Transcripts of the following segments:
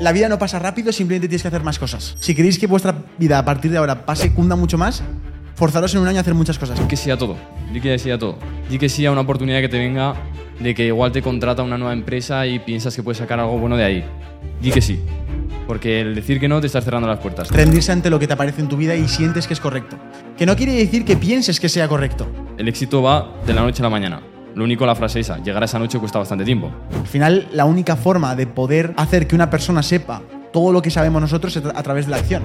la vida no pasa rápido, simplemente tienes que hacer más cosas. Si queréis que vuestra vida a partir de ahora pase, cunda mucho más, forzaros en un año a hacer muchas cosas. Di que sí a todo. Di que sí a todo. Di que sí a una oportunidad que te venga de que igual te contrata una nueva empresa y piensas que puedes sacar algo bueno de ahí. Di que sí. Porque el decir que no te estás cerrando las puertas. Rendirse ante lo que te aparece en tu vida y sientes que es correcto. Que no quiere decir que pienses que sea correcto. El éxito va de la noche a la mañana. Lo único la frase esa, llegar a esa noche cuesta bastante tiempo. Al final, la única forma de poder hacer que una persona sepa todo lo que sabemos nosotros es a través de la acción.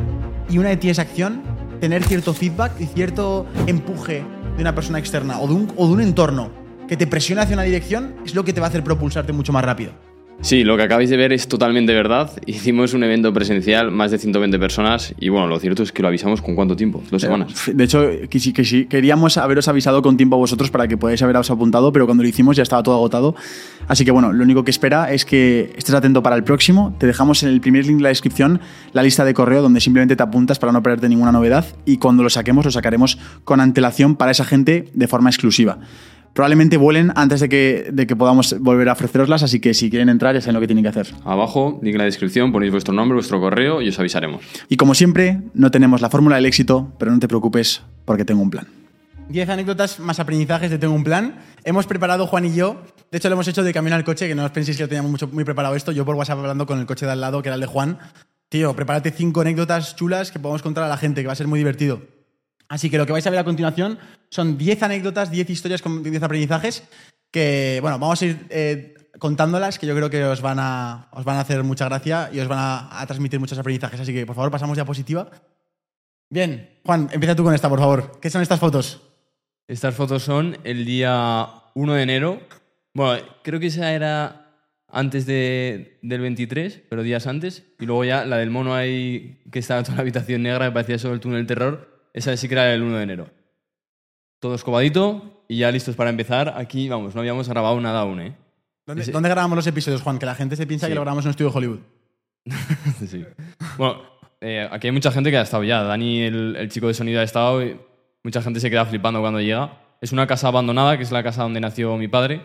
Y una de ti es acción, tener cierto feedback y cierto empuje de una persona externa o de un, o de un entorno que te presione hacia una dirección es lo que te va a hacer propulsarte mucho más rápido. Sí, lo que acabáis de ver es totalmente verdad. Hicimos un evento presencial, más de 120 personas, y bueno, lo cierto es que lo avisamos con cuánto tiempo, dos semanas. De hecho, que sí, que sí, queríamos haberos avisado con tiempo a vosotros para que podáis haberos apuntado, pero cuando lo hicimos ya estaba todo agotado. Así que bueno, lo único que espera es que estés atento para el próximo. Te dejamos en el primer link de la descripción la lista de correo donde simplemente te apuntas para no perderte ninguna novedad y cuando lo saquemos lo sacaremos con antelación para esa gente de forma exclusiva probablemente vuelen antes de que, de que podamos volver a ofreceroslas, así que si quieren entrar ya saben lo que tienen que hacer. Abajo, link en la descripción, ponéis vuestro nombre, vuestro correo y os avisaremos. Y como siempre, no tenemos la fórmula del éxito, pero no te preocupes porque tengo un plan. 10 anécdotas más aprendizajes de Tengo un plan. Hemos preparado Juan y yo. De hecho, lo hemos hecho de camino al coche, que no os penséis que lo teníamos mucho, muy preparado esto. Yo por WhatsApp hablando con el coche de al lado, que era el de Juan. Tío, prepárate cinco anécdotas chulas que podemos contar a la gente, que va a ser muy divertido. Así que lo que vais a ver a continuación son 10 anécdotas, 10 historias con 10 aprendizajes que, bueno, vamos a ir eh, contándolas que yo creo que os van, a, os van a hacer mucha gracia y os van a, transmitir muchos aprendizajes. Así que, por favor, pasamos diapositiva. Bien, Juan, empieza tú con esta, por favor. ¿Qué son estas fotos? Estas fotos son el día 1 de enero. Bueno, creo que esa era antes de, del 23, pero días antes. Y luego ya la del mono ahí, que estaba toda la habitación negra, que parecía eso el túnel terror. Esa sí que era el 1 de enero. Todo escobadito y ya listos para empezar. Aquí, vamos, no habíamos grabado nada aún, ¿eh? ¿Dónde, Ese- dónde grabamos los episodios, Juan? Que la gente se piensa Sí. que lo grabamos en un estudio de Hollywood. Sí. Bueno, eh, aquí hay mucha gente que ha estado ya. Dani, el, el chico de sonido, ha estado. y mucha gente se queda flipando cuando llega. Es una casa abandonada, que es la casa donde nació mi padre,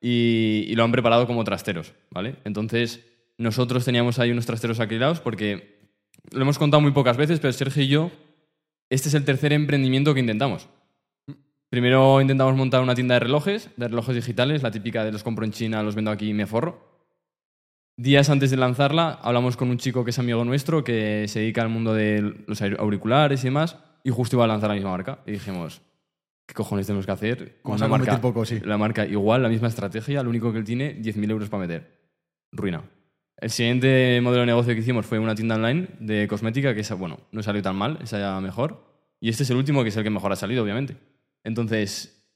y, y lo han preparado como trasteros, ¿vale? Entonces, nosotros teníamos ahí unos trasteros alquilados porque lo hemos contado muy pocas veces, pero Sergio y yo, este es el tercer emprendimiento que intentamos. Primero intentamos montar una tienda de relojes, de relojes digitales, la típica de los compro en China, los vendo aquí y me forro. Días antes de lanzarla, hablamos con un chico que es amigo nuestro, que se dedica al mundo de los aur- auriculares y demás, y justo iba a lanzar la misma marca. Y dijimos, ¿qué cojones tenemos que hacer? Vamos una a competir poco, sí. La marca igual, la misma estrategia, lo único que él tiene, 10.000 euros para meter. Ruina. El siguiente modelo de negocio que hicimos fue una tienda online de cosmética, que esa, bueno, no salió tan mal, esa ya mejor. Y este es el último, que es el que mejor ha salido, obviamente. Entonces,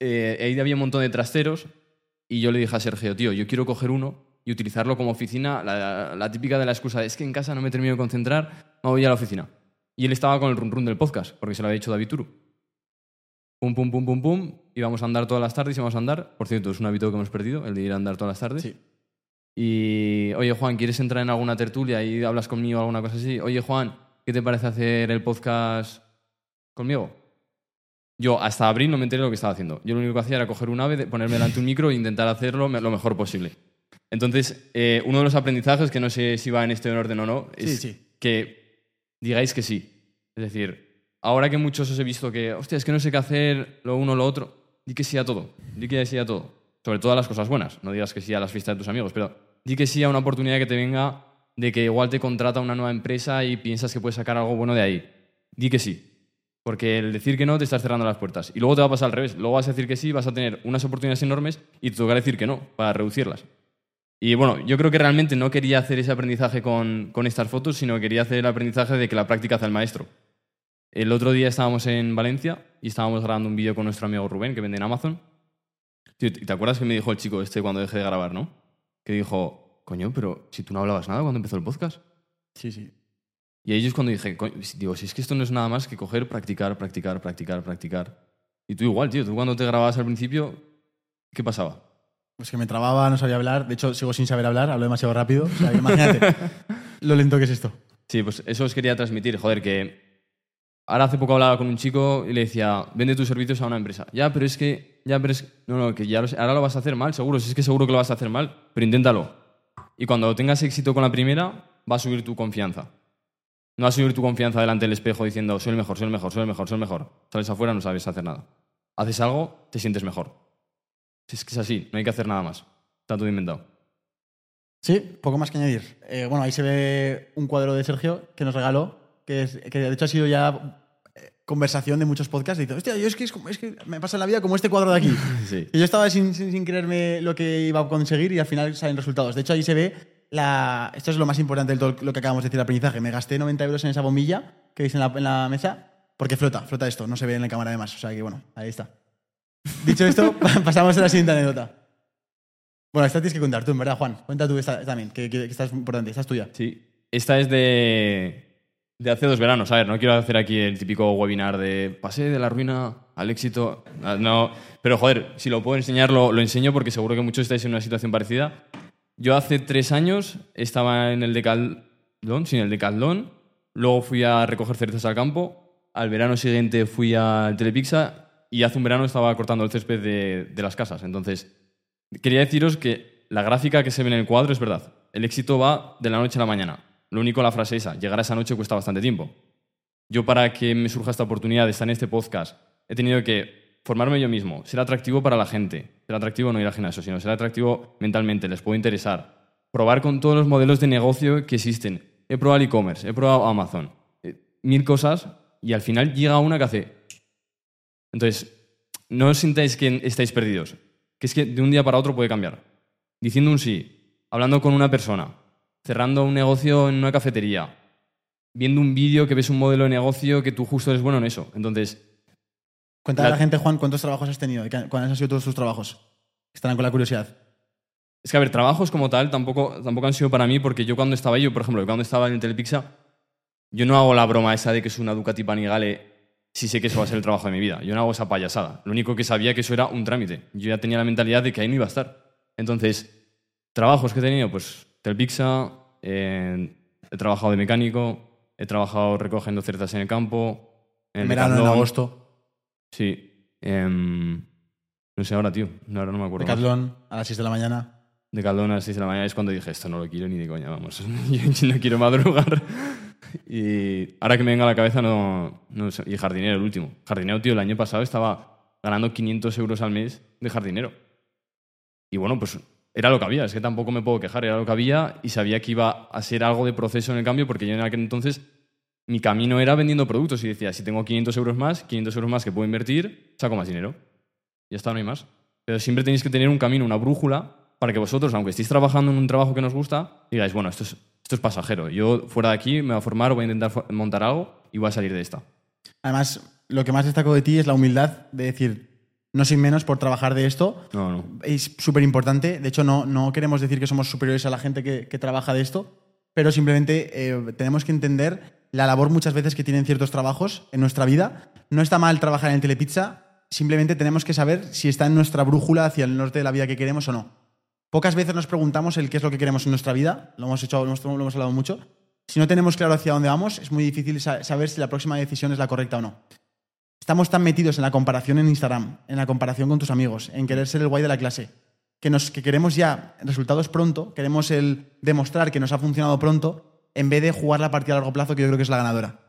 eh, ahí había un montón de trasteros y yo le dije a Sergio, tío, yo quiero coger uno y utilizarlo como oficina, la, típica de la excusa, es que en casa no me termino de concentrar, me voy a la oficina. Y él estaba con el run run del podcast, porque se lo había dicho David Turu. Pum, pum, pum, pum, pum. Íbamos a andar todas las tardes, íbamos a andar. Por cierto, es un hábito que hemos perdido, el de ir a andar todas las tardes. Sí. Y, oye, Juan, ¿quieres entrar en alguna tertulia y hablas conmigo o alguna cosa así? Oye, Juan, ¿qué te parece hacer el podcast conmigo? Yo hasta abril no me enteré de lo que estaba haciendo. Yo lo único que hacía era coger un ave, ponerme delante un micro e intentar hacerlo lo mejor posible. Entonces, eh, uno de los aprendizajes, que no sé si va en este orden o no, es Sí, sí. que digáis que sí. Es decir, ahora que muchos os he visto que, hostia, es que no sé qué hacer, lo uno, lo otro, di que sí a todo. Di que sí a todo. Sobre todo a las cosas buenas. No digas que sí a las fiestas de tus amigos, pero di que sí a una oportunidad que te venga de que igual te contrata una nueva empresa y piensas que puedes sacar algo bueno de ahí. Di que sí. Porque el decir que no te estás cerrando las puertas. Y luego te va a pasar al revés. Luego vas a decir que sí, vas a tener unas oportunidades enormes y te tocará decir que no para reducirlas. Y bueno, yo creo que realmente no quería hacer ese aprendizaje con, con estas fotos, sino quería hacer el aprendizaje de que la práctica hace el maestro. El otro día estábamos en Valencia y estábamos grabando un vídeo con nuestro amigo Rubén, que vende en Amazon. ¿te acuerdas que me dijo el chico este cuando dejé de grabar, no? Que dijo, coño, pero si tú no hablabas nada cuando empezó el podcast. Sí, sí. Y ahí es cuando dije, "Coño, digo, si es que esto no es nada más que coger, practicar, practicar, practicar, practicar. Y tú igual, tío, tú cuando te grababas al principio, ¿qué pasaba? Pues que me trababa, no sabía hablar. De hecho, sigo sin saber hablar, hablo demasiado rápido. O sea, imagínate lo lento que es esto. Sí, pues eso os quería transmitir, joder, que ahora hace poco hablaba con un chico y le decía, vende tus servicios a una empresa. Ya, pero es que, ya, pero es, no, no, que ya lo ahora lo vas a hacer mal, seguro, si es que seguro que lo vas a hacer mal, pero inténtalo. Y cuando tengas éxito con la primera, va a subir tu confianza. No va a subir tu confianza delante del espejo diciendo soy el mejor, soy el mejor, soy el mejor, soy el mejor. Sales afuera, no sabes hacer nada. Haces algo, te sientes mejor. Si es que es así, no hay que hacer nada más. Está todo inventado. Sí, poco más que añadir. Eh, bueno, ahí se ve un cuadro de Sergio que nos regaló, que, es- que de hecho ha sido ya eh, conversación de muchos podcasts. Dice, hostia, yo es que, es, como- es que me pasa la vida como este cuadro de aquí. Sí. Y yo estaba sin, sin, sin creerme lo que iba a conseguir y al final salen resultados. De hecho, ahí se ve la. Esto es lo más importante de todo lo que acabamos de decir, el aprendizaje. Me gasté 90 euros en esa bombilla que veis en la, en la mesa porque flota, flota esto. No se ve en la cámara además. O sea que bueno, ahí está. Dicho esto, pasamos a la siguiente anécdota. Bueno, esta tienes que contar tú, en verdad, Juan. Cuenta tú esta, esta también, que, que- que esta es importante. Esta es tuya. Sí. Esta es de, de hace dos veranos. A ver, no quiero hacer aquí el típico webinar de pasé de la ruina al éxito. Ah, No, pero joder, si lo puedo enseñar, lo, enseño porque seguro que muchos estáis en una situación parecida. Yo hace tres años estaba en el Decathlon, sin el Decathlon. Luego fui a recoger cerezas al campo. Al verano siguiente fui al Telepizza y hace un verano estaba cortando el césped de, de las casas. Entonces, Quería deciros que la gráfica que se ve en el cuadro es verdad. El éxito va de la noche a la mañana. Lo único, la frase esa, llegar a esa noche cuesta bastante tiempo. Yo para que me surja esta oportunidad de estar en este podcast, he tenido que formarme yo mismo, ser atractivo para la gente. Ser atractivo no ir al gimnasio, sino ser atractivo mentalmente, les puedo interesar. Probar con todos los modelos de negocio que existen. He probado e-commerce, he probado Amazon, eh, mil cosas, y al final llega una que hace... Entonces, no os sintáis que estáis perdidos que es que de un día para otro puede cambiar. Diciendo un sí, hablando con una persona, cerrando un negocio en una cafetería, viendo un vídeo que ves un modelo de negocio que tú justo eres bueno en eso. Entonces, Cuéntale a La- gente, Juan, cuántos trabajos has tenido y cu- cuáles han sido todos tus trabajos. Estarán con la curiosidad. es que a ver, trabajos como tal tampoco, tampoco han sido para mí porque yo cuando estaba yo, por ejemplo, cuando estaba en el Telepixa, yo no hago la broma esa de que es una Ducati Panigale si sé que eso va a ser el trabajo de mi vida. Yo no hago esa payasada. Lo único que sabía que eso era un trámite. Yo ya tenía la mentalidad de que ahí no iba a estar. Entonces, trabajos que he tenido, pues Telpixa, eh, he trabajado de mecánico, he trabajado recogiendo cerezas en el campo, en el verano, en agosto. Sí. em, no sé ahora, tío. No, ahora no me acuerdo. Decathlon, a las 6 de la mañana. De Caldón a las 6 de la mañana es cuando dije, esto no lo quiero ni de coña, vamos. Yo no quiero madrugar. Y ahora que me venga a la cabeza, no, no sé. Y jardinero, el último. Jardinero, tío, el año pasado estaba ganando 500 euros al mes de jardinero. Y bueno, pues era lo que había. Es que tampoco me puedo quejar. Era lo que había y sabía que iba a ser algo de proceso en el cambio porque yo en aquel entonces mi camino era vendiendo productos y decía, si tengo 500 euros más, 500 euros más que puedo invertir, saco más dinero. Ya está, no hay más. Pero siempre tenéis que tener un camino, una brújula, para que vosotros, aunque estéis trabajando en un trabajo que nos gusta, digáis, bueno, esto es, esto es pasajero. Yo fuera de aquí me voy a formar, voy a intentar montar algo y voy a salir de esta. Además, lo que más destaco de ti es la humildad de decir, no soy menos por trabajar de esto. No, no. Es súper importante. De hecho, no, no queremos decir que somos superiores a la gente que, que trabaja de esto, pero simplemente eh, tenemos que entender la labor muchas veces que tienen ciertos trabajos en nuestra vida. No está mal trabajar en Telepizza, simplemente tenemos que saber si está en nuestra brújula hacia el norte de la vida que queremos o no. Pocas veces nos preguntamos el qué es lo que queremos en nuestra vida, lo hemos, hecho, lo hemos, lo hemos hablado mucho. Si no tenemos claro hacia dónde vamos, es muy difícil sa- saber si la próxima decisión es la correcta o no. Estamos tan metidos en la comparación en Instagram, en la comparación con tus amigos, en querer ser el guay de la clase, que, nos, que queremos ya resultados pronto, queremos el demostrar que nos ha funcionado pronto, en vez de jugar la partida a largo plazo, que yo creo que es la ganadora.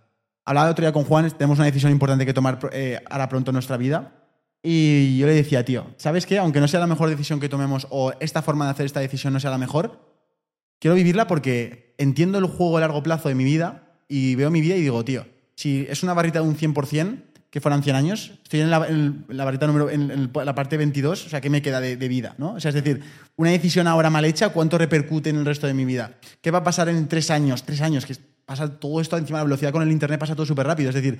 Hablaba el otro día con Juan, tenemos una decisión importante que tomar eh, ahora pronto en nuestra vida. Y yo le decía, tío, ¿sabes qué? Aunque no sea la mejor decisión que tomemos o esta forma de hacer esta decisión no sea la mejor, quiero vivirla porque entiendo el juego a largo plazo de mi vida y veo mi vida y digo, tío, si es una barrita de un 100%, que fueran 100 años, estoy en la, en la barrita número, en, la parte 22, o sea, ¿qué me queda de, vida? ¿no? O sea, es decir, una decisión ahora mal hecha, ¿cuánto repercute en el resto de mi vida? ¿Qué va a pasar en tres años? Tres años, que pasa todo esto encima de la velocidad con el Internet, pasa todo súper rápido. Es decir,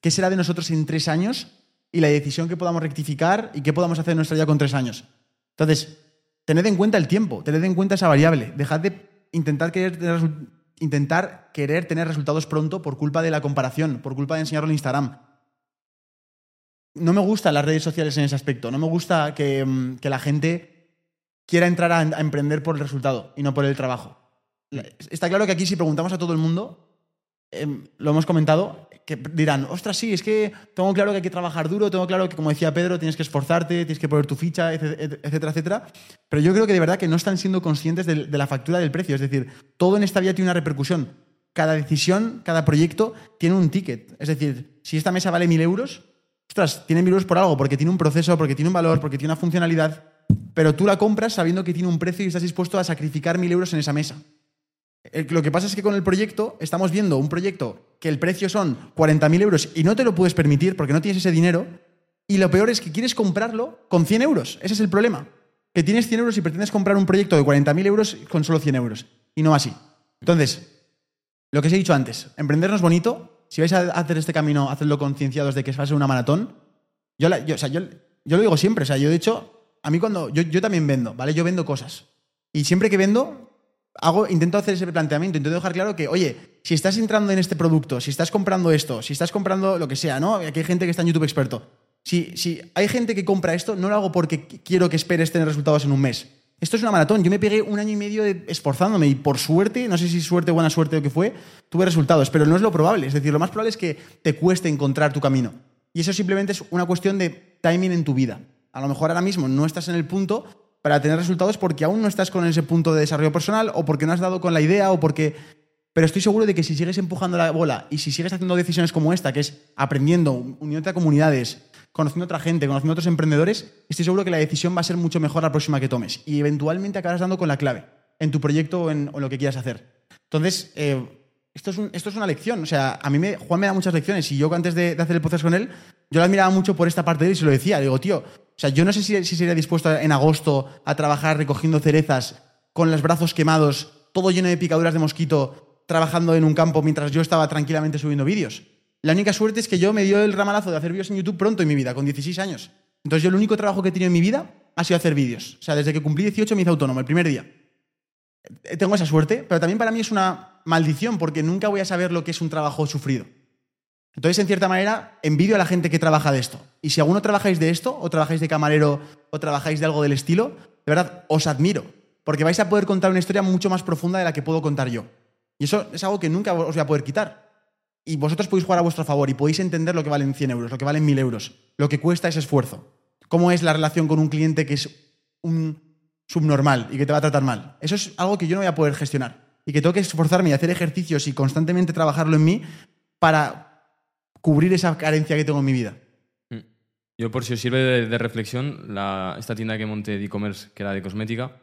¿qué será de nosotros en tres años y la decisión que podamos rectificar y qué podamos hacer en nuestra vida con tres años? Entonces, tened en cuenta el tiempo, tened en cuenta esa variable. Dejad de intentar querer tener, intentar querer tener resultados pronto por culpa de la comparación, por culpa de enseñarlo en Instagram. No me gustan las redes sociales en ese aspecto. No me gusta que, mm, la gente quiera entrar a, emprender por el resultado y no por el trabajo. Está claro que aquí si preguntamos a todo el mundo, em, lo hemos comentado, que dirán, ostras, sí, es que tengo claro que hay que trabajar duro, tengo claro que, como decía Pedro, tienes que esforzarte, tienes que poner tu ficha, etc- etcétera, etcétera. Pero yo creo que de verdad que no están siendo conscientes de, de la factura del precio. Es decir, todo en esta vida tiene una repercusión. Cada decisión, cada proyecto tiene un ticket. Es decir, si esta mesa vale mil euros, ostras, tiene mil euros por algo, porque tiene un proceso, porque tiene un valor, porque tiene una funcionalidad, pero tú la compras sabiendo que tiene un precio y estás dispuesto a sacrificar mil euros en esa mesa. Lo que pasa es que con el proyecto estamos viendo un proyecto que el precio son 40.000 euros y no te lo puedes permitir porque no tienes ese dinero. Y lo peor es que quieres comprarlo con 100 euros. Ese es el problema. Que tienes 100 euros y pretendes comprar un proyecto de 40.000 euros con solo 100 euros. Y no así. Entonces, lo que os he dicho antes, emprender no es bonito. Si vais a hacer este camino, hacedlo concienciados de que va a ser una maratón. Yo, lo digo siempre. O sea, yo de hecho, a mí cuando. Yo, también vendo, ¿vale? Yo vendo cosas. Y siempre que vendo, hago, intento hacer ese planteamiento, intento dejar claro que, oye, si estás entrando en este producto, si estás comprando esto, si estás comprando lo que sea, ¿no? Aquí hay gente que está en YouTube experto. Si, si hay gente que compra esto, no lo hago porque qu- quiero que esperes tener resultados en un mes. Esto es una maratón. Yo me pegué un año y medio esforzándome y por suerte, no sé si suerte, buena suerte o qué fue, tuve resultados, pero no es lo probable. Es decir, lo más probable es que te cueste encontrar tu camino. Y eso simplemente es una cuestión de timing en tu vida. A lo mejor ahora mismo no estás en el punto para tener resultados porque aún no estás con ese punto de desarrollo personal o porque no has dado con la idea o porque... Pero estoy seguro de que si sigues empujando la bola y si sigues haciendo decisiones como esta, que es aprendiendo, uniéndote a comunidades, conociendo a otra gente, conociendo a otros emprendedores, estoy seguro que la decisión va a ser mucho mejor la próxima que tomes. Y eventualmente acabarás dando con la clave en tu proyecto o en, lo que quieras hacer. Entonces, eh, esto, es esto es una lección. O sea, a mí me, Juan me da muchas lecciones y yo antes de, de hacer el podcast con él, yo la admiraba mucho por esta parte de él y se lo decía. Digo, tío, o sea, yo no sé si, si sería dispuesto en agosto a trabajar recogiendo cerezas con los brazos quemados, todo lleno de picaduras de mosquito, trabajando en un campo mientras yo estaba tranquilamente subiendo vídeos. La única suerte es que yo me dio el ramalazo de hacer vídeos en YouTube pronto en mi vida, con 16 años. Entonces yo el único trabajo que he tenido en mi vida ha sido hacer vídeos. O sea, desde que cumplí 18 me hice autónomo, el primer día. Eh, Tengo esa suerte, pero también para mí es una maldición porque nunca voy a saber lo que es un trabajo sufrido. Entonces, en cierta manera, envidio a la gente que trabaja de esto. Y si alguno trabajáis de esto, o trabajáis de camarero, o trabajáis de algo del estilo, de verdad, os admiro. Porque vais a poder contar una historia mucho más profunda de la que puedo contar yo. Y eso es algo que nunca os voy a poder quitar. Y vosotros podéis jugar a vuestro favor y podéis entender lo que valen 100 euros, lo que valen 1000 euros, lo que cuesta ese esfuerzo. Cómo es la relación con un cliente que es un subnormal y que te va a tratar mal. Eso es algo que yo no voy a poder gestionar. Y que tengo que esforzarme y hacer ejercicios y constantemente trabajarlo en mí para cubrir esa carencia que tengo en mi vida. Yo, por si os sirve de, de reflexión, la- esta tienda que monté de e-commerce, que era de cosmética,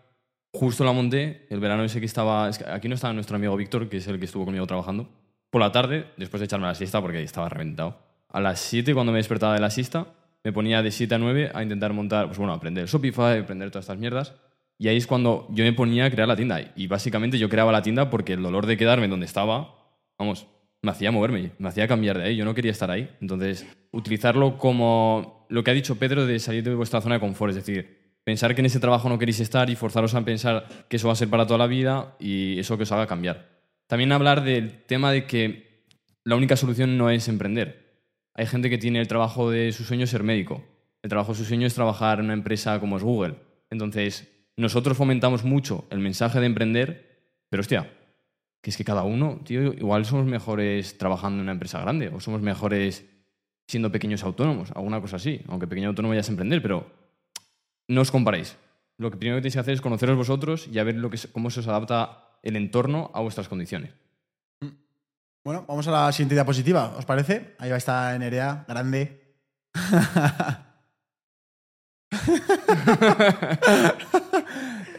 justo la monté el verano ese que estaba. es que aquí no estaba nuestro amigo Víctor, que es el que estuvo conmigo trabajando. Por la tarde, después de echarme la siesta, porque estaba reventado. A las 7, cuando me despertaba de la siesta, me ponía de 7 a 9 a intentar montar, pues bueno, aprender Shopify, aprender todas estas mierdas. Y ahí es cuando yo me ponía a crear la tienda. Y básicamente yo creaba la tienda porque el dolor de quedarme donde estaba, vamos, me hacía moverme, me hacía cambiar de ahí. Yo no quería estar ahí. Entonces, utilizarlo como lo que ha dicho Pedro de salir de vuestra zona de confort. Es decir, pensar que en ese trabajo no queréis estar y forzaros a pensar que eso va a ser para toda la vida y eso que os haga cambiar. También hablar del tema de que la única solución no es emprender. Hay gente que tiene el trabajo de su sueño ser médico. El trabajo de su sueño es trabajar en una empresa como es Google. Entonces, nosotros fomentamos mucho el mensaje de emprender, pero hostia, que es que cada uno, tío, igual somos mejores trabajando en una empresa grande o somos mejores siendo pequeños autónomos, alguna cosa así. Aunque pequeño autónomo ya es emprender, pero no os comparéis. Lo que primero que tenéis que hacer es conoceros vosotros y a ver lo que, cómo se os adapta el entorno a vuestras condiciones. Bueno, vamos a la siguiente diapositiva, ¿os parece? Ahí va a estar Nerea, grande.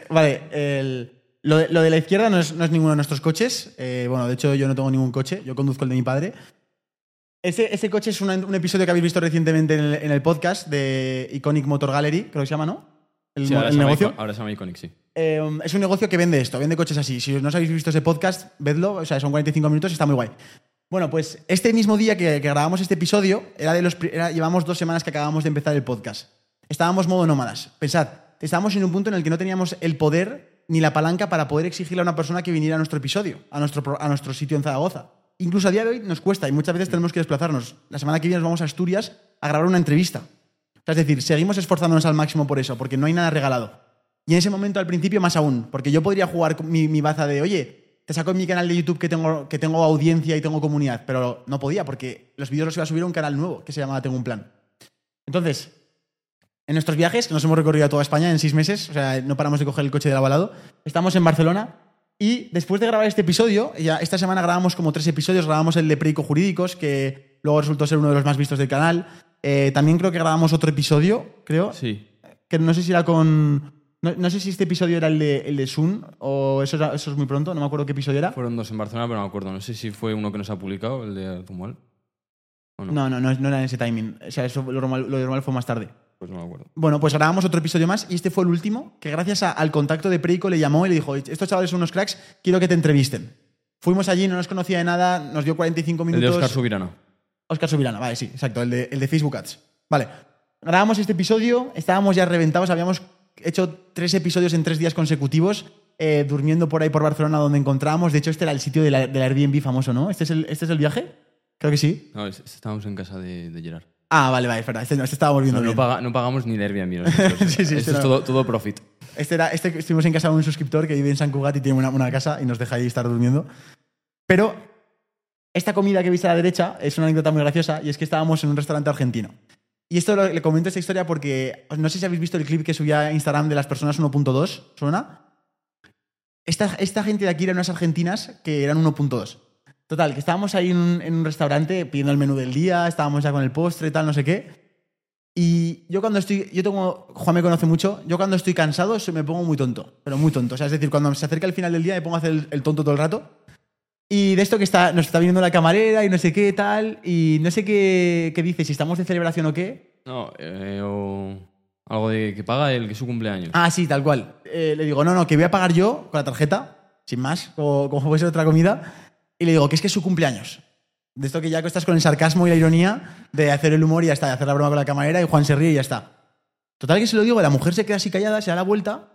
vale, el- lo, de, lo de la izquierda no es, no es ninguno de nuestros coches. Eh, bueno, de hecho yo no tengo ningún coche, yo conduzco el de mi padre. Ese, ese coche es un episodio que habéis visto recientemente en el, en el podcast de Iconic Motor Gallery, creo que se llama, ¿no? El, Sí, ahora, negocio. Ahora se llama Iconic, sí. Eh, es un negocio que vende esto, vende coches así. Si no os habéis visto ese podcast, vedlo, o sea, son 45 minutos y está muy guay. Bueno, pues este mismo día que, que grabamos este episodio, era de los, era- llevamos dos semanas que acabamos de empezar el podcast. Estábamos modo nómadas. Pensad, estábamos en un punto en el que no teníamos el poder ni la palanca para poder exigirle a una persona que viniera a nuestro episodio, a nuestro, a nuestro sitio en Zaragoza. Incluso a día de hoy nos cuesta y muchas veces tenemos que desplazarnos. La semana que viene nos vamos a Asturias a grabar una entrevista. Es decir, seguimos esforzándonos al máximo por eso, porque no hay nada regalado. Y en ese momento, al principio, más aún, porque yo podría jugar mi, baza de, oye, te saco en mi canal de YouTube que tengo, que tengo audiencia y tengo comunidad, pero no podía porque los vídeos los iba a subir un canal nuevo que se llama Tengo un plan. Entonces, en nuestros viajes, que nos hemos recorrido a toda España en seis meses, o sea, no paramos de coger el coche del avalado, estamos en Barcelona y después de grabar este episodio, ya esta semana grabamos como tres episodios, grabamos el de Jurídicos, que luego resultó ser uno de los más vistos del canal. Eh, también creo que grabamos otro episodio, creo, Sí. que no sé si era con... No, no sé si este episodio era el de, el de Sun o eso, era- eso es muy pronto, no me acuerdo qué episodio era. Fueron dos en Barcelona, pero no me acuerdo. No sé si fue uno que nos ha publicado, el de Zumual. ¿O no? No, no, no, no era en ese timing. O sea, eso, lo, normal, lo normal fue más tarde. Pues no me acuerdo. Bueno, pues grabamos otro episodio más y este fue el último, que gracias a- al contacto de Perico le llamó y le dijo, estos chavales son unos cracks, quiero que te entrevisten. Fuimos allí, no nos conocía de nada, nos dio 45 El minutos. de Oscar Subirana. Oscar Subirana, vale, sí, exacto, el de, el de Facebook Ads. Vale, grabamos este episodio, estábamos ya reventados, habíamos hecho tres episodios en tres días consecutivos, eh, durmiendo por ahí por Barcelona donde encontrábamos. De hecho, este era el sitio de la, del Airbnb famoso, ¿no? ¿Este es, el, ¿Este es el viaje? Creo que sí. No, es- estábamos en casa de, de Gerard. Ah, vale, vale, espera, este, no, este estábamos viendo No, no bien. paga- no pagamos ni el Airbnb nosotros. Sí, sí, Esto este es todo, todo profit. Este era, este estuvimos en casa de un suscriptor que vive en San Cugat y tiene una, una casa y nos deja ahí estar durmiendo. Pero esta comida que viste a la derecha es una anécdota muy graciosa y es que estábamos en un restaurante argentino. Y esto lo- le comento esta historia porque no sé si habéis visto el clip que subía a Instagram de las personas 1.2. ¿Suena? Esta, esta gente de aquí eran unas argentinas que eran 1.2. Total, que estábamos ahí en un, en un restaurante pidiendo el menú del día, estábamos ya con el postre y tal, no sé qué. Y yo cuando estoy, yo tengo, Juan me conoce mucho, yo cuando estoy cansado me pongo muy tonto, pero muy tonto. O sea, es decir, cuando se acerca el final del día me pongo a hacer el, el tonto todo el rato. Y de esto que está, nos está viniendo la camarera y no sé qué tal, y no sé qué, qué dice, si estamos de celebración o qué. No, eh, o algo de que paga el que es su cumpleaños. Ah, sí, tal cual. Eh, le digo, no, no, que voy a pagar yo con la tarjeta, sin más, como, como fuese otra comida. Y le digo que es que es su cumpleaños. De esto que ya estás con el sarcasmo y la ironía de hacer el humor y ya está, de hacer la broma con la camarera y Juan se ríe y ya está. Total que se lo digo, la mujer se queda así callada, se da la vuelta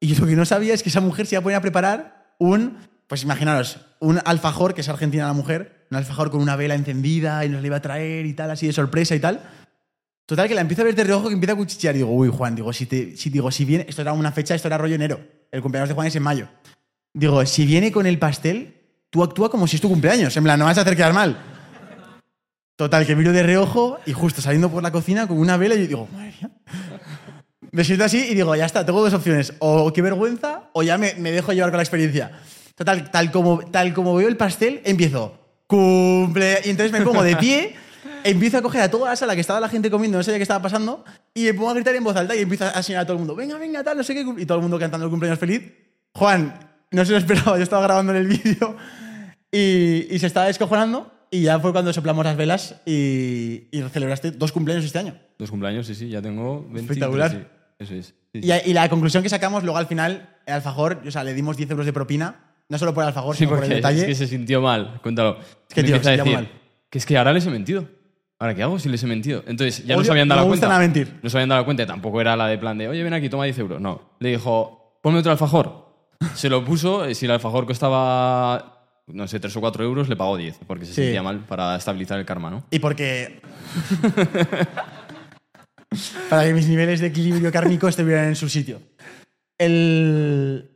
y yo lo que no sabía es que esa mujer se iba a poner a preparar un, pues imaginaros, un alfajor, que es argentina la mujer, un alfajor con una vela encendida y nos le iba a traer y tal, así de sorpresa y tal. Total, que la empiezo a ver de reojo que empieza a cuchichear. Digo, uy, Juan, digo, si, te, si, digo, si viene. Esto era una fecha, esto era rollo enero. El cumpleaños de Juan es en mayo. Digo, si viene con el pastel, tú actúa como si es tu cumpleaños. En plan, no vas a hacer mal. Total, que miro de reojo y justo saliendo por la cocina con una vela yo digo, madre. Me siento así y digo, ya está, tengo dos opciones. O qué vergüenza o ya me dejo llevar con la experiencia. Tal como, tal como veo el pastel, empiezo, cumple. Y entonces me pongo de pie, empiezo a coger a toda la sala que estaba la gente comiendo, no sabía qué estaba pasando, y me pongo a gritar en voz alta y empiezo a señalar a todo el mundo, venga, venga, tal, no sé qué. Y todo el mundo cantando el cumpleaños feliz. Juan, no se lo esperaba, yo estaba grabando en el vídeo y, y se estaba descojonando. Y ya fue cuando soplamos las velas y, y celebraste dos cumpleaños este año. Dos cumpleaños, sí, sí, ya tengo 23. Espectacular. sí. Eso es. sí, Y, y la conclusión que sacamos luego al final, el alfajor, o sea, le dimos 10 euros de propina, no solo por el alfajor, Sí, sino por el detalle. es que se sintió mal. Cuéntalo. que, Me tío, empieza a se decir mal. que es que ahora les he mentido. ¿Ahora qué hago si les he mentido? Entonces, ya no se habían dado la cuenta. nada mentir. No se habían dado cuenta. Tampoco era la de plan de, oye, ven aquí, toma 10 euros. No. Le dijo, ponme otro alfajor. Se lo puso. eh, Si el alfajor costaba, no sé, 3 o 4 euros, le pagó 10. Porque se Sí. sentía mal para estabilizar el karma, ¿no? Y porque. para que mis niveles de equilibrio kármico estuvieran en su sitio. El-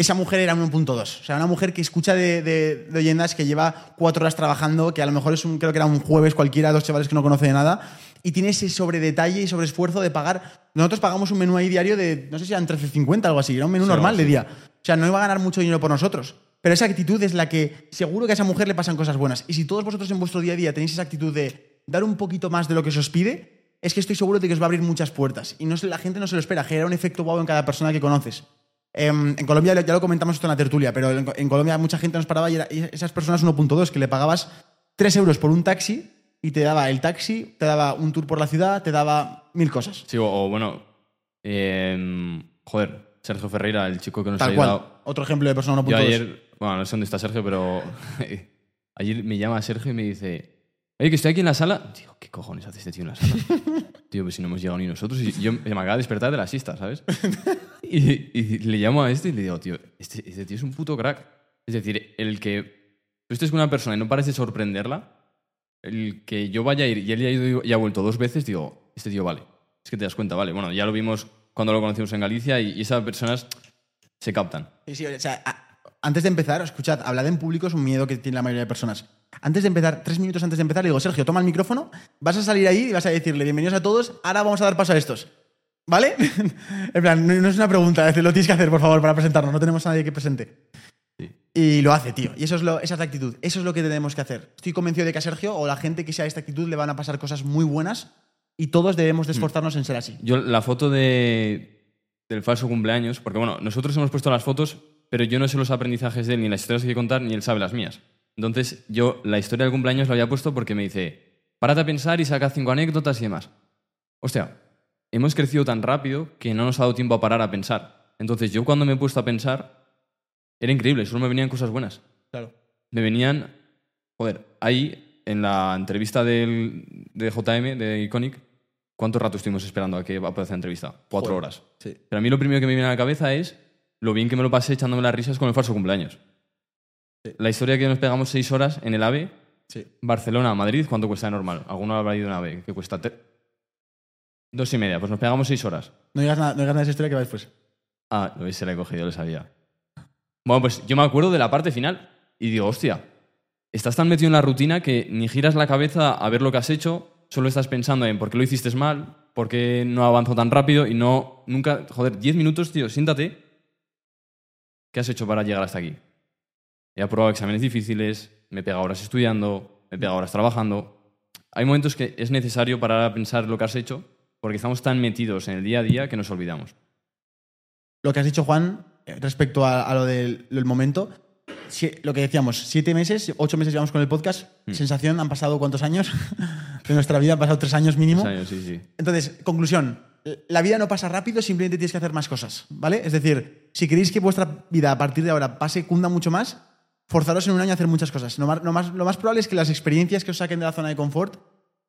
Esa mujer era un 1.2. O sea, una mujer que escucha de, de, de oyendas que lleva cuatro horas trabajando, que a lo mejor es un, creo que era un jueves cualquiera, dos chavales que no conoce de nada, y tiene ese sobredetalle y sobreesfuerzo de pagar. Nosotros pagamos un menú ahí diario de, no sé si eran 13.50 algo así, era un menú Sí, normal de día. O sea, no iba a ganar mucho dinero por nosotros. Pero esa actitud es la que seguro que a esa mujer le pasan cosas buenas. Y si todos vosotros en vuestro día a día tenéis esa actitud de dar un poquito más de lo que se os pide, es que estoy seguro de que os va a abrir muchas puertas. Y no la gente no se lo espera, genera un efecto wow en cada persona que conoces. Em, en Colombia ya lo comentamos esto en la tertulia, pero en, en Colombia mucha gente nos paraba y, era- y esas personas 1.2 que le pagabas 3 euros por un taxi y te daba el taxi, te daba un tour por la ciudad, te daba mil cosas. Sí, o, o bueno, em, joder, Sergio Ferreira, el chico que nos ha Tal cual. ayudado. Otro ejemplo de persona 1.2. Yo ayer, bueno, no sé dónde está Sergio, pero ayer me llama Sergio y me dice, oye, que estoy aquí en la sala. Digo, ¿qué cojones hace este tío en la sala? Tío, pues si no hemos llegado ni nosotros. Y yo me acaba de despertar de la siesta, ¿sabes? Y, y le llamo a este y le digo, tío, este, este tío es un puto crack. Es decir, el que tú estés con una persona y no parece sorprenderla, el que yo vaya a ir y él ya ha ido ha vuelto dos veces, digo, este tío vale. Es que te das cuenta, vale. Bueno, ya lo vimos cuando lo conocimos en Galicia y, y esas personas se captan. Sí, sí, o sea, a- antes de empezar, escuchad, hablar en público es un miedo que tiene la mayoría de personas. Antes de empezar, tres minutos antes de empezar, le digo, Sergio, toma el micrófono, vas a salir ahí y vas a decirle, bienvenidos a todos, ahora vamos a dar paso a estos. ¿Vale? en plan, no, no es una pregunta, lo tienes que hacer, por favor, para presentarnos, no tenemos a nadie que presente. Sí. Y lo hace, tío. Y eso es lo, esa es la actitud. Eso es lo que tenemos que hacer. Estoy convencido de que a Sergio o la gente que sea de esta actitud le van a pasar cosas muy buenas y todos debemos de esforzarnos en ser así. Yo la foto de, del falso cumpleaños, porque bueno, nosotros hemos puesto las fotos, pero yo no sé los aprendizajes de él, ni las historias que hay que contar, ni él sabe las mías. Entonces, yo la historia del cumpleaños la había puesto porque me dice, párate a pensar y saca cinco anécdotas y demás. Hostia, hemos crecido tan rápido que no nos ha dado tiempo a parar a pensar. Entonces, yo cuando me he puesto a pensar, era increíble, solo me venían cosas buenas. Claro. Me venían, joder, ahí en la entrevista del, de JM, de Iconic, ¿cuánto rato estuvimos esperando a que va a poder hacer la entrevista? Cuatro Joder. horas. Sí. Pero a mí lo primero que me viene a la cabeza es lo bien que me lo pasé echándome las risas con el falso cumpleaños. Sí. La historia que nos pegamos seis horas en el AVE, Sí. Barcelona, Madrid, ¿cuánto cuesta de normal? Alguno habrá ido en AVE, que cuesta dos y media. Pues nos pegamos seis horas. No digas nada, no digas nada de esa historia que va después. Ah, lo se la he cogido, lo sabía. Bueno, pues yo me acuerdo de la parte final y digo, hostia, estás tan metido en la rutina que ni giras la cabeza a ver lo que has hecho, solo estás pensando en por qué lo hiciste mal, por qué no avanzó tan rápido y no, nunca, joder, 10 minutos, tío, siéntate. ¿Qué has hecho para llegar hasta aquí? He aprobado exámenes difíciles, me he pegado horas estudiando, me he pegado horas trabajando. Hay momentos que es necesario parar a pensar lo que has hecho porque estamos tan metidos en el día a día que nos olvidamos. Lo que has dicho, Juan, eh, respecto a, a lo del, momento, si- lo que decíamos, siete meses, ocho meses llevamos con el podcast, Mm. sensación, han pasado cuántos años de nuestra vida, han pasado tres años mínimo. Tres años, sí, sí. Entonces, conclusión, la vida no pasa rápido, simplemente tienes que hacer más cosas, ¿vale? Es decir, si queréis que vuestra vida a partir de ahora pase, cunda mucho más, forzaros en un año a hacer muchas cosas. Lo más, lo más- probable es que las experiencias que os saquen de la zona de confort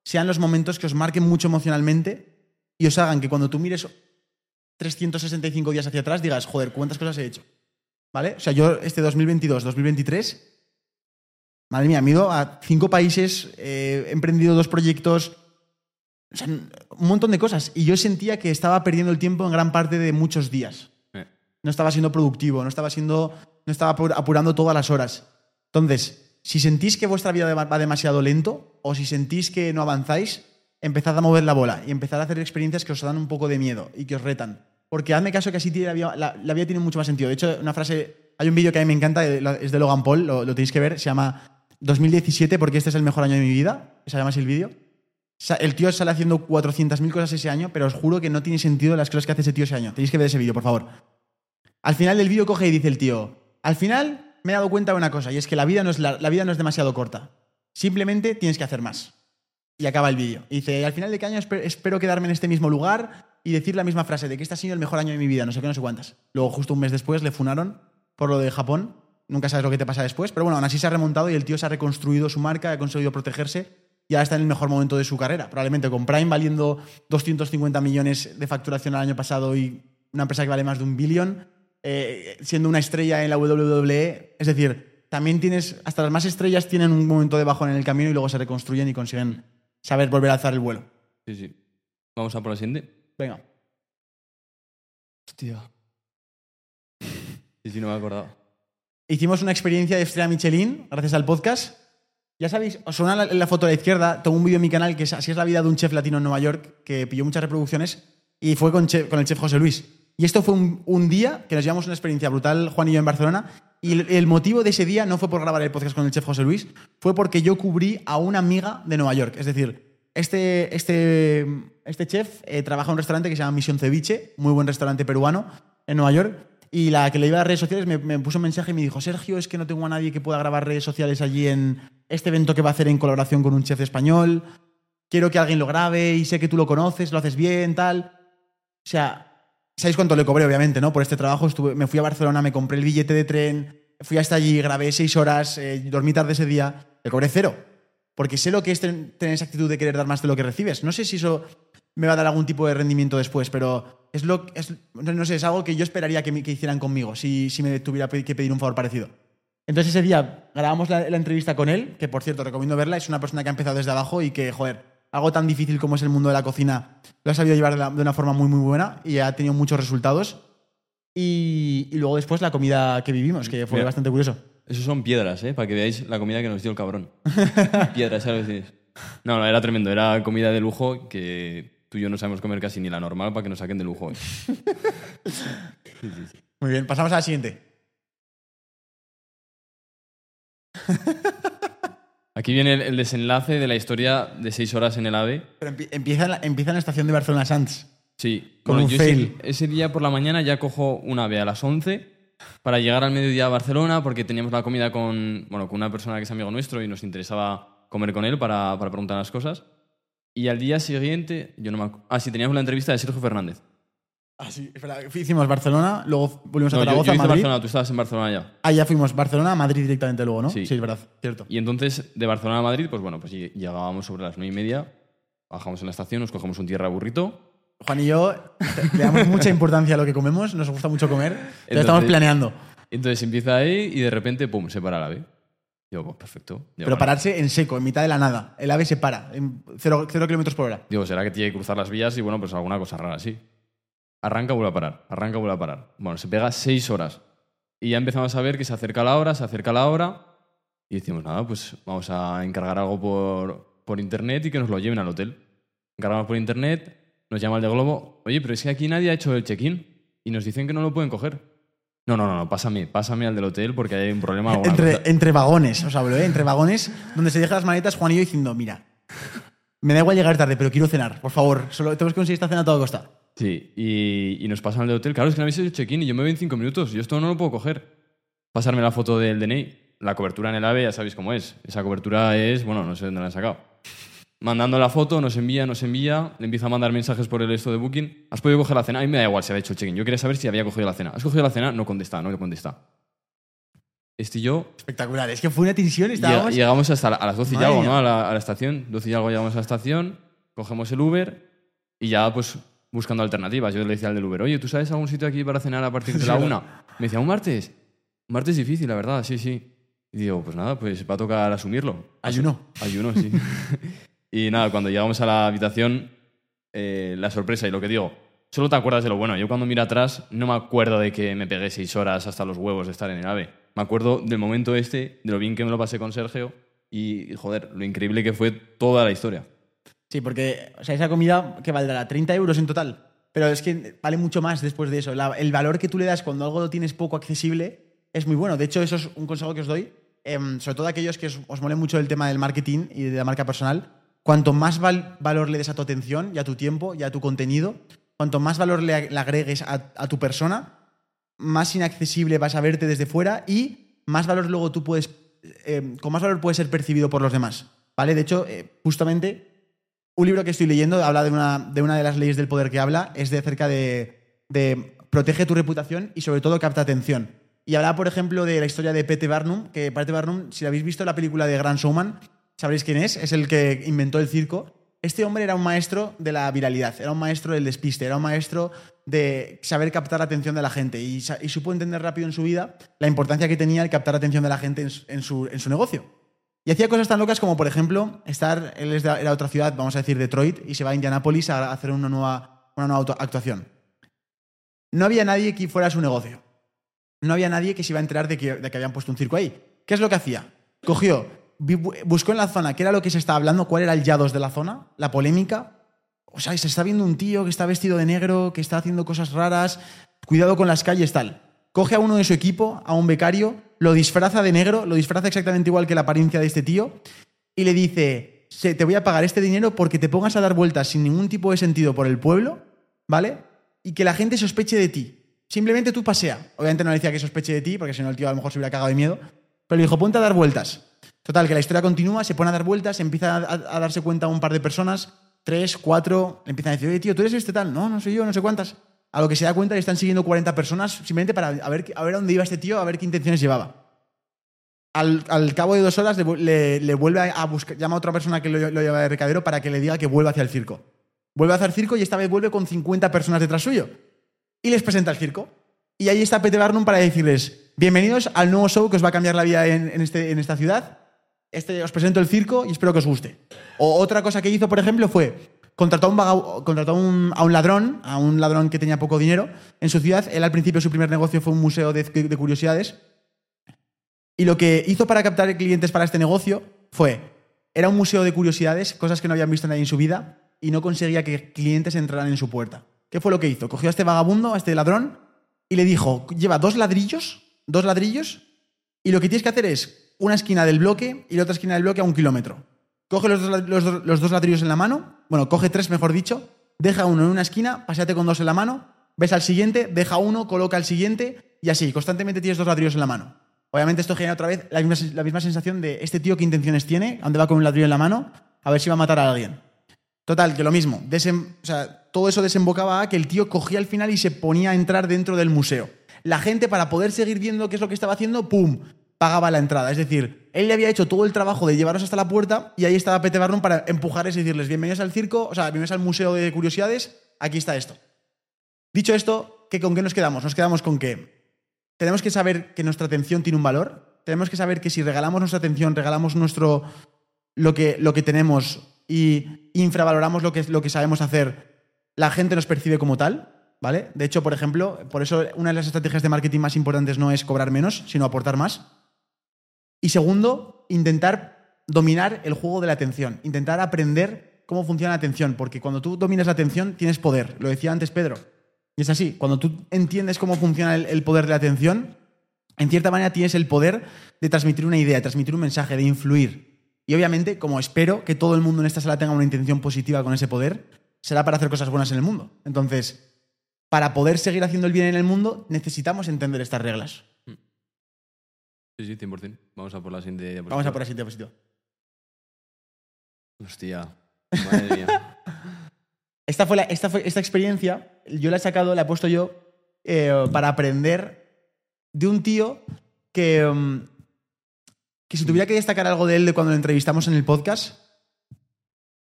sean los momentos que os marquen mucho emocionalmente y os hagan que cuando tú mires 365 días hacia atrás digas, joder, ¿cuántas cosas he hecho? ¿Vale? O sea, yo este 2022, 2023, madre mía, me he ido a cinco países, eh, he emprendido dos proyectos, o sea, un montón de cosas. Y yo sentía que estaba perdiendo el tiempo en gran parte de muchos días. Eh. No estaba siendo productivo, no estaba siendo. no estaba apur- apurando todas las horas. Entonces, si sentís que vuestra vida va demasiado lento, o si sentís que no avanzáis, empezad a mover la bola y empezad a hacer experiencias que os dan un poco de miedo y que os retan. Porque hazme caso que así la, vida, la- la vida tiene mucho más sentido. De hecho, una frase. Hay un vídeo que a mí me encanta, es de Logan Paul, lo, lo tenéis que ver, se llama 2017 porque este es el mejor año de mi vida. Se llama así el vídeo. El tío sale haciendo 400.000 cosas ese año, pero os juro que no tiene sentido las cosas que hace ese tío ese año. Tenéis que ver ese vídeo, por favor. Al final del vídeo coge y dice el tío, al final me he dado cuenta de una cosa, y es que la vida no es, la, vida no es demasiado corta. Simplemente tienes que hacer más. Y acaba el vídeo. Y dice, al final de cada año espe- espero quedarme en este mismo lugar y decir la misma frase de que este ha sido el mejor año de mi vida, no sé qué, no sé cuántas. Luego, justo un mes después, le funaron por lo de Japón. Nunca sabes lo que te pasa después, pero bueno, aún así se ha remontado y el tío se ha reconstruido su marca, ha conseguido protegerse y ahora está en el mejor momento de su carrera. Probablemente con Prime valiendo 250 millones de facturación el año pasado y una empresa que vale más de un billón, eh, siendo una estrella en la WWE. Es decir, también tienes, hasta las más estrellas tienen un momento de bajón en el camino y luego se reconstruyen y consiguen saber volver a alzar el vuelo. Sí, sí. Vamos a por la siguiente. Venga. Hostia. Sí, sí, no me he acordado. Hicimos una experiencia de estrella Michelin gracias al podcast. Ya sabéis, os suena la, foto a la izquierda. Tengo un vídeo en mi canal que es Así es la vida de un chef latino en Nueva York que pilló muchas reproducciones y fue con, el chef José Luis. Y esto fue un, día que nos llevamos una experiencia brutal, Juan y yo, en Barcelona. Y el, el motivo de ese día no fue por grabar el podcast con el chef José Luis, fue porque yo cubrí a una amiga de Nueva York. Es decir, este, este, este chef eh, trabaja en un restaurante que se llama Misión Ceviche, muy buen restaurante peruano en Nueva York. Y la que le iba a redes sociales me, puso un mensaje y me dijo, Sergio, es que no tengo a nadie que pueda grabar redes sociales allí en este evento que va a hacer en colaboración con un chef español. Quiero que alguien lo grabe y sé que tú lo conoces, lo haces bien, tal. O sea, ¿sabéis cuánto le cobré, obviamente, no? Por este trabajo estuve, me fui a Barcelona, me compré el billete de tren, fui hasta allí, grabé seis horas, eh, dormí tarde ese día, le cobré cero. Porque sé lo que es ten- tener esa actitud de querer dar más de lo que recibes. No sé si eso me va a dar algún tipo de rendimiento después, pero es lo es, no sé, es algo que yo esperaría que, me- que hicieran conmigo si, si me tuviera que pedir un favor parecido. Entonces ese día grabamos la, la entrevista con él, que por cierto recomiendo verla, es una persona que ha empezado desde abajo y que, joder, algo tan difícil como es el mundo de la cocina lo ha sabido llevar de, la- de una forma muy muy buena y ha tenido muchos resultados. Y, y luego después la comida que vivimos, que fue Mira. bastante curioso. Eso son piedras, ¿eh? Para que veáis la comida que nos dio el cabrón. piedras, ¿sabes? No, no, era tremendo. Era comida de lujo que tú y yo no sabemos comer casi ni la normal para que nos saquen de lujo. ¿eh? Muy bien, pasamos a la siguiente. Aquí viene el, el desenlace de la historia de seis horas en el AVE. Pero empie- empieza, en la, empieza en la estación de Barcelona Sands. Sí. Con un yo fail. Ese, ese día por la mañana ya cojo un AVE a las 11 para llegar al mediodía a Barcelona porque teníamos la comida con, bueno, con una persona que es amigo nuestro y nos interesaba comer con él para, para preguntar las cosas. Y al día siguiente, yo no me acu- Ah, sí, teníamos la entrevista de Sergio Fernández. Ah, sí, espera, hicimos Barcelona, luego volvimos a No, yo, Zaragoza, yo hice Madrid. Barcelona, tú estabas en Barcelona ya. Ah, ya fuimos Barcelona, Madrid directamente luego, ¿no? Sí. es verdad, cierto. Y entonces, de Barcelona a Madrid, pues bueno, pues ll- llegábamos sobre las nueve y media, bajamos en la estación, nos cogemos un tierra burrito. Juan y yo le damos mucha importancia a lo que comemos, nos gusta mucho comer, Entonces- estamos planeando. Entonces empieza ahí y de repente, pum, se para el ave. Digo, pues perfecto. Digo, Pero vale. pararse en seco, en mitad de la nada. El ave se para, en cero, cero kilómetros por hora. Digo, será que tiene que cruzar las vías y bueno, pues alguna cosa rara, sí. Arranca, vuelve a parar, arranca, vuelve a parar. Bueno, se pega seis horas. Y ya empezamos a ver que se acerca la hora, se acerca la hora. Y decimos, nada, pues vamos a encargar algo por, por internet y que nos lo lleven al hotel. Encargamos por internet, nos llama el de Globo, oye, pero es que aquí nadie ha hecho el check-in. Y nos dicen que no lo pueden coger. No, no, no, no, pásame, pásame al del hotel porque hay un problema. Entre, cosa". entre vagones, os hablo, ¿eh? Entre vagones, donde se dejan las maletas, Juan y yo diciendo, mira, me da igual llegar tarde, pero quiero cenar, por favor. Solo tenemos que conseguir esta cena a toda costa. Sí, y, y nos pasan al de hotel. Claro, es que no habéis hecho check-in y yo me voy en cinco minutos. Yo esto no lo puedo coger. Pasarme la foto del DNI. La cobertura en el AVE ya sabéis cómo es. Esa cobertura es, bueno, no sé dónde la han sacado. Mandando la foto, nos envía, nos envía, le empieza a mandar mensajes por el esto de Booking. ¿Has podido coger la cena? A mí me da igual si había hecho el check-in. Yo quería saber si había cogido la cena. ¿Has cogido la cena? No contesta, no le contesta. Este y yo Espectacular, es que fue una tensión, estábamos... Llegamos hasta la- a las 12 y Madre algo, mía. ¿no? A la, a la estación. 12 y algo llegamos a la estación, cogemos el Uber y ya, pues, buscando alternativas. Yo le decía al del Uber, oye, ¿tú sabes algún sitio aquí para cenar a partir de la una? Me decía, ¿un martes? Un martes difícil, la verdad, sí, sí. Y digo, pues nada, pues va a tocar asumirlo. Ayuno. Ayuno, sí. y nada, cuando llegamos a la habitación, eh, la sorpresa y lo que digo, solo te acuerdas de lo bueno. Yo cuando miro atrás no me acuerdo de que me pegué seis horas hasta los huevos de estar en el AVE. Me acuerdo del momento este, de lo bien que me lo pasé con Sergio y, joder, lo increíble que fue toda la historia. Sí, porque o sea, esa comida que valdrá 30 euros en total. Pero es que vale mucho más después de eso. El valor que tú le das cuando algo lo tienes poco accesible es muy bueno. De hecho, eso es un consejo que os doy. em, sobre todo aquellos que os, os mole mucho el tema del marketing y de la marca personal. Cuanto más val- valor le des a tu atención y a tu tiempo y a tu contenido, cuanto más valor le, agregues a, tu persona, más inaccesible vas a verte desde fuera y más valor luego tú puedes, eh, con más valor puede ser percibido por los demás. ¿Vale? De hecho, eh, justamente un libro que estoy leyendo habla de una, de una de las leyes del poder que habla, es de acerca de, de protege tu reputación y sobre todo capta atención. Y habla, por ejemplo, de la historia de P.T. Barnum, que P.T. Barnum, si habéis visto la película de Grand Showman, sabréis quién es, es el que inventó el circo. Este hombre era un maestro de la viralidad, era un maestro del despiste, era un maestro de saber captar la atención de la gente y, supo entender rápido en su vida la importancia que tenía el captar la atención de la gente en su- negocio. Y hacía cosas tan locas como, por ejemplo, estar, él es de, era otra ciudad, vamos a decir Detroit, y se va a Indianápolis a hacer una nueva, una nueva actuación. No había nadie que fuera a su negocio. No había nadie que se iba a enterar de que, de que habían puesto un circo ahí. ¿Qué es lo que hacía? Cogió, buscó en la zona qué era lo que se estaba hablando, cuál era el yados de la zona, la polémica. O sea, se está viendo un tío que está vestido de negro, que está haciendo cosas raras, cuidado con las calles, tal. Coge a uno de su equipo, a un becario, lo disfraza de negro, lo disfraza exactamente igual que la apariencia de este tío, y le dice, "Se- te voy a pagar este dinero porque te pongas a dar vueltas sin ningún tipo de sentido por el pueblo, ¿vale? Y que la gente sospeche de ti. Simplemente tú pasea. Obviamente no le decía que sospeche de ti, porque si no el tío a lo mejor se hubiera cagado de miedo, pero le dijo, ponte a dar vueltas. Total, que la historia continúa, se pone a dar vueltas, empieza a, darse cuenta un par de personas, tres, cuatro, empiezan a decir, oye, tío, tú eres este tal, no, no soy yo, no sé cuántas. A lo que se da cuenta le están siguiendo 40 personas simplemente para ver, a ver a dónde iba este tío, a ver qué intenciones llevaba. Al, cabo de dos horas le, vu- le- le vuelve a, buscar, llama a otra persona que lo, lleva de recadero para que le diga que vuelva hacia el circo. Vuelve hacia el circo y esta vez vuelve con 50 personas detrás suyo. Y les presenta el circo. Y ahí está Pete Barnum para decirles, bienvenidos al nuevo show que os va a cambiar la vida en este, en esta ciudad. Este, os presento el circo y espero que os guste. O otra cosa que hizo, por ejemplo, fue, contrató, un, contrató a un ladrón, a un ladrón que tenía poco dinero en su ciudad. Él al principio su primer negocio fue un museo de, de curiosidades. Y lo que hizo para captar clientes para este negocio fue, era un museo de curiosidades, cosas que no habían visto nadie en su vida, y no conseguía que clientes entraran en su puerta. ¿Qué fue lo que hizo? Cogió a este vagabundo, a este ladrón, y le dijo, lleva dos ladrillos, dos ladrillos, y lo que tienes que hacer es una esquina del bloque y la otra esquina del bloque a un kilómetro. Coge los dos, los ladrillos en la mano, bueno, coge tres, mejor dicho, deja uno en una esquina, paseate con dos en la mano, ves al siguiente, deja uno, coloca al siguiente, y así, constantemente tienes dos ladrillos en la mano. Obviamente esto genera otra vez la misma, la misma sensación de este tío qué intenciones tiene, a dónde va con un ladrillo en la mano, a ver si va a matar a alguien. Total, que lo mismo. o sea, todo eso desembocaba a que el tío cogía al final y se ponía a entrar dentro del museo. La gente, para poder seguir viendo qué es lo que estaba haciendo, ¡pum! Pagaba la entrada. Es decir, él le había hecho todo el trabajo de llevarlos hasta la puerta y ahí estaba Pete Barnum para empujarles y decirles, bienvenidos al circo, o sea, bienvenidos al Museo de Curiosidades, aquí está esto. Dicho esto, ¿qué, ¿con qué nos quedamos? Nos quedamos con que tenemos que saber que nuestra atención tiene un valor, tenemos que saber que si regalamos nuestra atención, regalamos nuestro, lo, que, lo que tenemos y infravaloramos lo que, lo que sabemos hacer, la gente nos percibe como tal, ¿vale? De hecho, por ejemplo, por eso una de las estrategias de marketing más importantes no es cobrar menos, sino aportar más. Y segundo, intentar dominar el juego de la atención, intentar aprender cómo funciona la atención, porque cuando tú dominas la atención tienes poder, lo decía antes Pedro. Y es así, cuando tú entiendes cómo funciona el, poder de la atención, en cierta manera tienes el poder de transmitir una idea, de transmitir un mensaje, de influir. Y obviamente, como espero que todo el mundo en esta sala tenga una intención positiva con ese poder, será para hacer cosas buenas en el mundo. Entonces, para poder seguir haciendo el bien en el mundo, necesitamos entender estas reglas. Sí, sí, 100%. Vamos a por la siguiente diapositiva. Vamos a por la siguiente diapositiva. Hostia. Madre mía. Esta, fue la- esta, fue, esta experiencia, yo la he sacado, la he puesto yo eh, para aprender de un tío que, mm, que si tuviera que destacar algo de él de cuando lo entrevistamos en el podcast,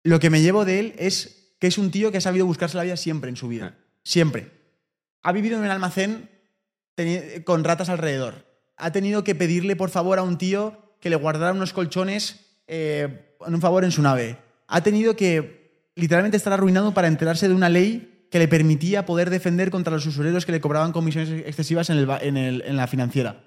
lo que me llevo de él es que es un tío que ha sabido buscarse la vida siempre en su vida. Siempre. Ha vivido en un almacén con ratas alrededor. Ha tenido que pedirle por favor a un tío que le guardara unos colchones eh, en un favor en su nave. Ha tenido que literalmente estar arruinado para enterarse de una ley que le permitía poder defender contra los usureros que le cobraban comisiones excesivas en, el ba- en el- en la financiera.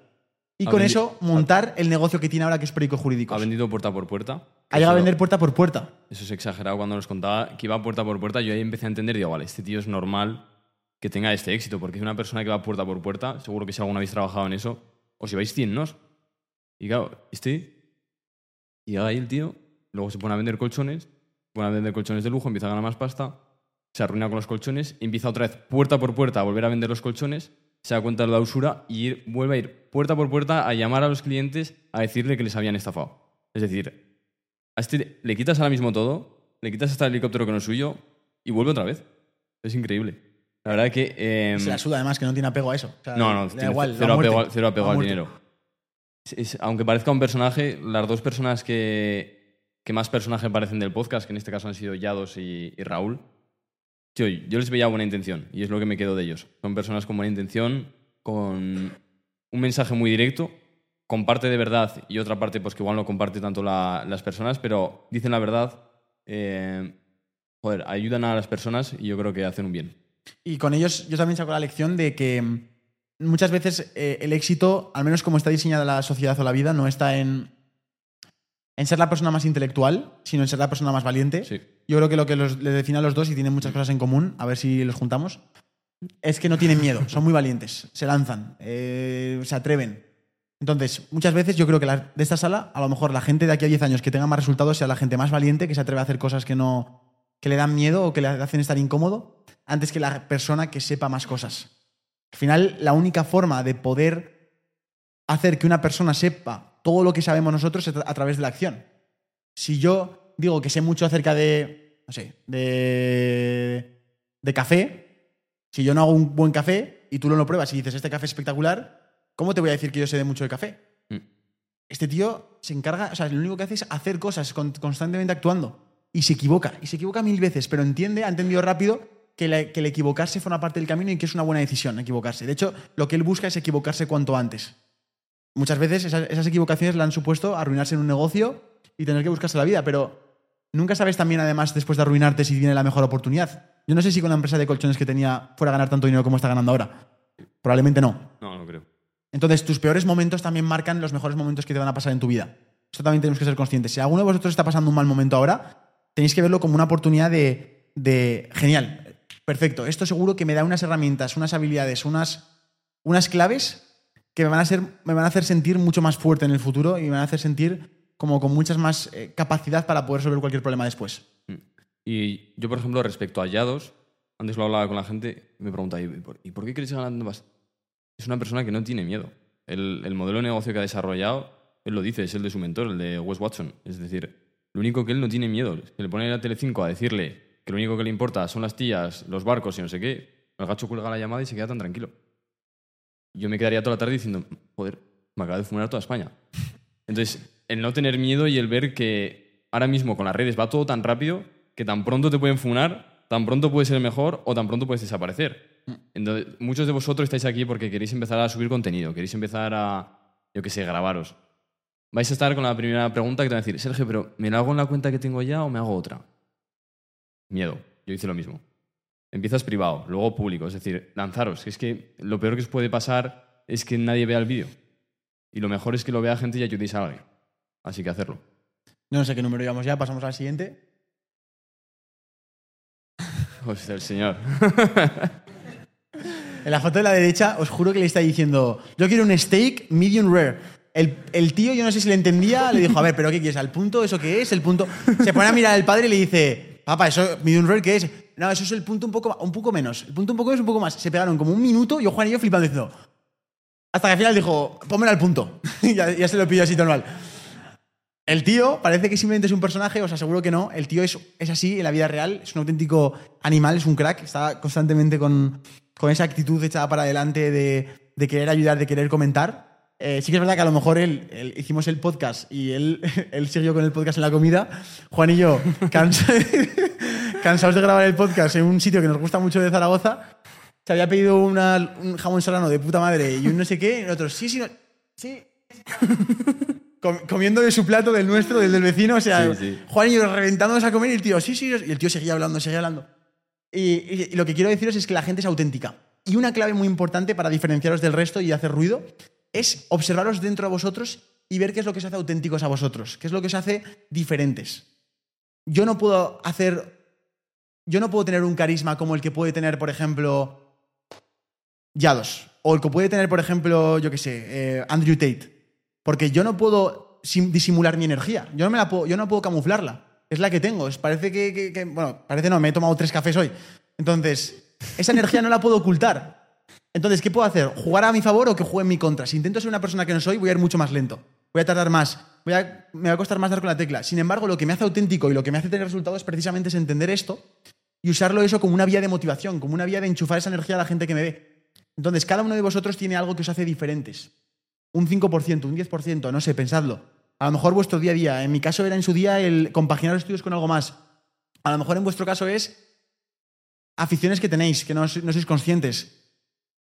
Y Ha con eso montar el negocio que tiene ahora, que es Perico Jurídicos. Ha vendido puerta por puerta. Ha llegado a vender puerta por puerta. Eso es exagerado cuando nos contaba que iba puerta por puerta. Yo ahí empecé a entender y digo, vale, este tío es normal que tenga este éxito, porque es una persona que va puerta por puerta. Seguro que si alguna habéis trabajado en eso, os lleváis 100 nos. Y claro, este. Y ahí el tío, luego se pone a vender colchones, pone a vender colchones de lujo, empieza a ganar más pasta, se arruina con los colchones, empieza otra vez puerta por puerta a volver a vender los colchones, se da cuenta de la usura y vuelve a ir puerta por puerta a llamar a los clientes a decirle que les habían estafado. Es decir, este le quitas ahora mismo todo, le quitas hasta el helicóptero que no es suyo y vuelve otra vez. Es increíble. La verdad que... eh, Se la suda además, que no tiene apego a eso. O sea, no, no, tiene igual, cero, muerte. apego, al- cero apego La al muerte. dinero. Es- es- aunque parezca un personaje, las dos personas que, que más personaje parecen del podcast, que en este caso han sido Yados y, y Raúl, tío, yo les veía buena intención y es lo que me quedo de ellos. Son personas con buena intención, con un mensaje muy directo, con parte de verdad y otra parte pues que igual no comparte tanto la- las personas, pero dicen la verdad, eh, joder, ayudan a las personas y yo creo que hacen un bien. Y con ellos yo también saco la lección de que mm, muchas veces eh, el éxito, al menos como está diseñada la sociedad o la vida, no está en, en ser la persona más intelectual, sino en ser la persona más valiente. Sí. Yo creo que lo que los, les define a los dos y tienen muchas cosas en común, a ver si los juntamos, es que no tienen miedo, son muy valientes, se lanzan, eh, se atreven. Entonces, muchas veces yo creo que la- de esta sala, a lo mejor la gente de aquí a 10 años que tenga más resultados sea la gente más valiente, que se atreve a hacer cosas que no que le dan miedo o que le hacen estar incómodo, antes que la persona que sepa más cosas. Al final, la única forma de poder hacer que una persona sepa todo lo que sabemos nosotros es a través de la acción. Si yo digo que sé mucho acerca de, no sé, de, de café, si yo no hago un buen café y tú lo, lo pruebas y dices, este café es espectacular, ¿cómo te voy a decir que yo sé de mucho de café? Mm. Este tío se encarga, o sea, lo único que hace es hacer cosas con- constantemente actuando. Y se equivoca, y se equivoca mil veces, pero entiende, ha entendido rápido que, la- que el equivocarse forma parte del camino y que es una buena decisión equivocarse. De hecho, lo que él busca es equivocarse cuanto antes. Muchas veces esas, esas equivocaciones le han supuesto arruinarse en un negocio y tener que buscarse la vida, pero nunca sabes también, además, después de arruinarte, si viene la mejor oportunidad. Yo no sé si con la empresa de colchones que tenía fuera a ganar tanto dinero como está ganando ahora. Probablemente no. No, no creo. Entonces, tus peores momentos también marcan los mejores momentos que te van a pasar en tu vida. Esto también tenemos que ser conscientes. Si alguno de vosotros está pasando un mal momento ahora, tenéis que verlo como una oportunidad de, de genial, perfecto. Esto seguro que me da unas herramientas, unas habilidades, unas, unas claves que me van, a ser, me van a hacer sentir mucho más fuerte en el futuro y me van a hacer sentir como con muchas más eh, capacidad para poder resolver cualquier problema después. Y yo, por ejemplo, respecto a Yados, antes lo hablaba con la gente, me preguntaba, ¿y por, ¿y por qué quieres ganar más? Es una persona que no tiene miedo. El, el modelo de negocio que ha desarrollado, él lo dice, es el de su mentor, el de Wes Watson. Es decir, lo único que él no tiene miedo, es que le pone a Telecinco a decirle que lo único que le importa son las tías, los barcos y no sé qué, el gacho cuelga la llamada y se queda tan tranquilo. Yo me quedaría toda la tarde diciendo, joder, me acaba de fumar toda España. Entonces, el no tener miedo y el ver que ahora mismo con las redes va todo tan rápido que tan pronto te pueden funar, tan pronto puedes ser mejor o tan pronto puedes desaparecer. Entonces, muchos de vosotros estáis aquí porque queréis empezar a subir contenido, queréis empezar a, yo qué sé, grabaros. Vais a estar con la primera pregunta que te van a decir, Sergio, pero ¿me lo hago en la cuenta que tengo ya o me hago otra? Miedo. Yo hice lo mismo. Empiezas privado, luego público. Es decir, lanzaros. Es que lo peor que os puede pasar es que nadie vea el vídeo. Y lo mejor es que lo vea gente y ayudéis a alguien. Así que hacerlo. No sé qué número llevamos ya, pasamos al siguiente. Hostia, el señor. En la foto de la derecha, os juro que le está diciendo, yo quiero un steak medium rare. El, el tío, yo no sé si le entendía, le dijo, a ver, ¿pero qué quieres? ¿Al punto? ¿Eso qué es? El punto... Se pone a mirar al padre y le dice, papá, ¿eso medium rare qué es? No, eso es el punto un poco, un poco menos. El punto un poco menos, un poco más. Se pegaron como un minuto, yo, Juan y yo flipando diciendo... Hasta que al final dijo, pónmelo al punto. Ya se lo pidió así normal. El tío parece que simplemente es un personaje, os aseguro que no. El tío es, es así en la vida real, es un auténtico animal, es un crack, está constantemente con, con esa actitud echada para adelante de, de querer ayudar, de querer comentar. Eh, sí que es verdad que a lo mejor él, él- hicimos el podcast y él, él siguió con el podcast en la comida. Juan y yo, cansa- cansados de grabar el podcast en un sitio que nos gusta mucho de Zaragoza, se había pedido una- un jamón serrano de puta madre y un no sé qué, y nosotros, sí, sí, no- sí. Com- comiendo de su plato, del nuestro, del del vecino, o sea, Sí, sí. Juan y yo reventándonos a comer y el tío, sí, sí, y el tío seguía hablando, seguía hablando. Y, y- y lo que quiero deciros es que la gente es auténtica. Y una clave muy importante para diferenciaros del resto y hacer ruido es observaros dentro de vosotros y ver qué es lo que os hace auténticos a vosotros, qué es lo que os hace diferentes. Yo no puedo hacer. Yo no puedo tener un carisma como el que puede tener, por ejemplo, Yados. O el que puede tener, por ejemplo, yo qué sé, eh, Andrew Tate. Porque yo no puedo sim- disimular mi energía. Yo no, me la puedo, yo no puedo camuflarla. Es la que tengo. Es, parece que, que- que- Bueno, parece no, me he tomado tres cafés hoy. Entonces, esa energía no la puedo ocultar. Entonces, ¿qué puedo hacer? ¿Jugar a mi favor o que juegue en mi contra? Si intento ser una persona que no soy, voy a ir mucho más lento. Voy a tardar más. Voy a- me va a costar más dar con la tecla. Sin embargo, lo que me hace auténtico y lo que me hace tener resultados precisamente es entender esto y usarlo eso como una vía de motivación, como una vía de enchufar esa energía a la gente que me ve. Entonces, cada uno de vosotros tiene algo que os hace diferentes. Un 5%, un 10%, no sé, pensadlo. A lo mejor vuestro día a día. En mi caso era en su día el compaginar los estudios con algo más. A lo mejor en vuestro caso es aficiones que tenéis, que no, no sois conscientes.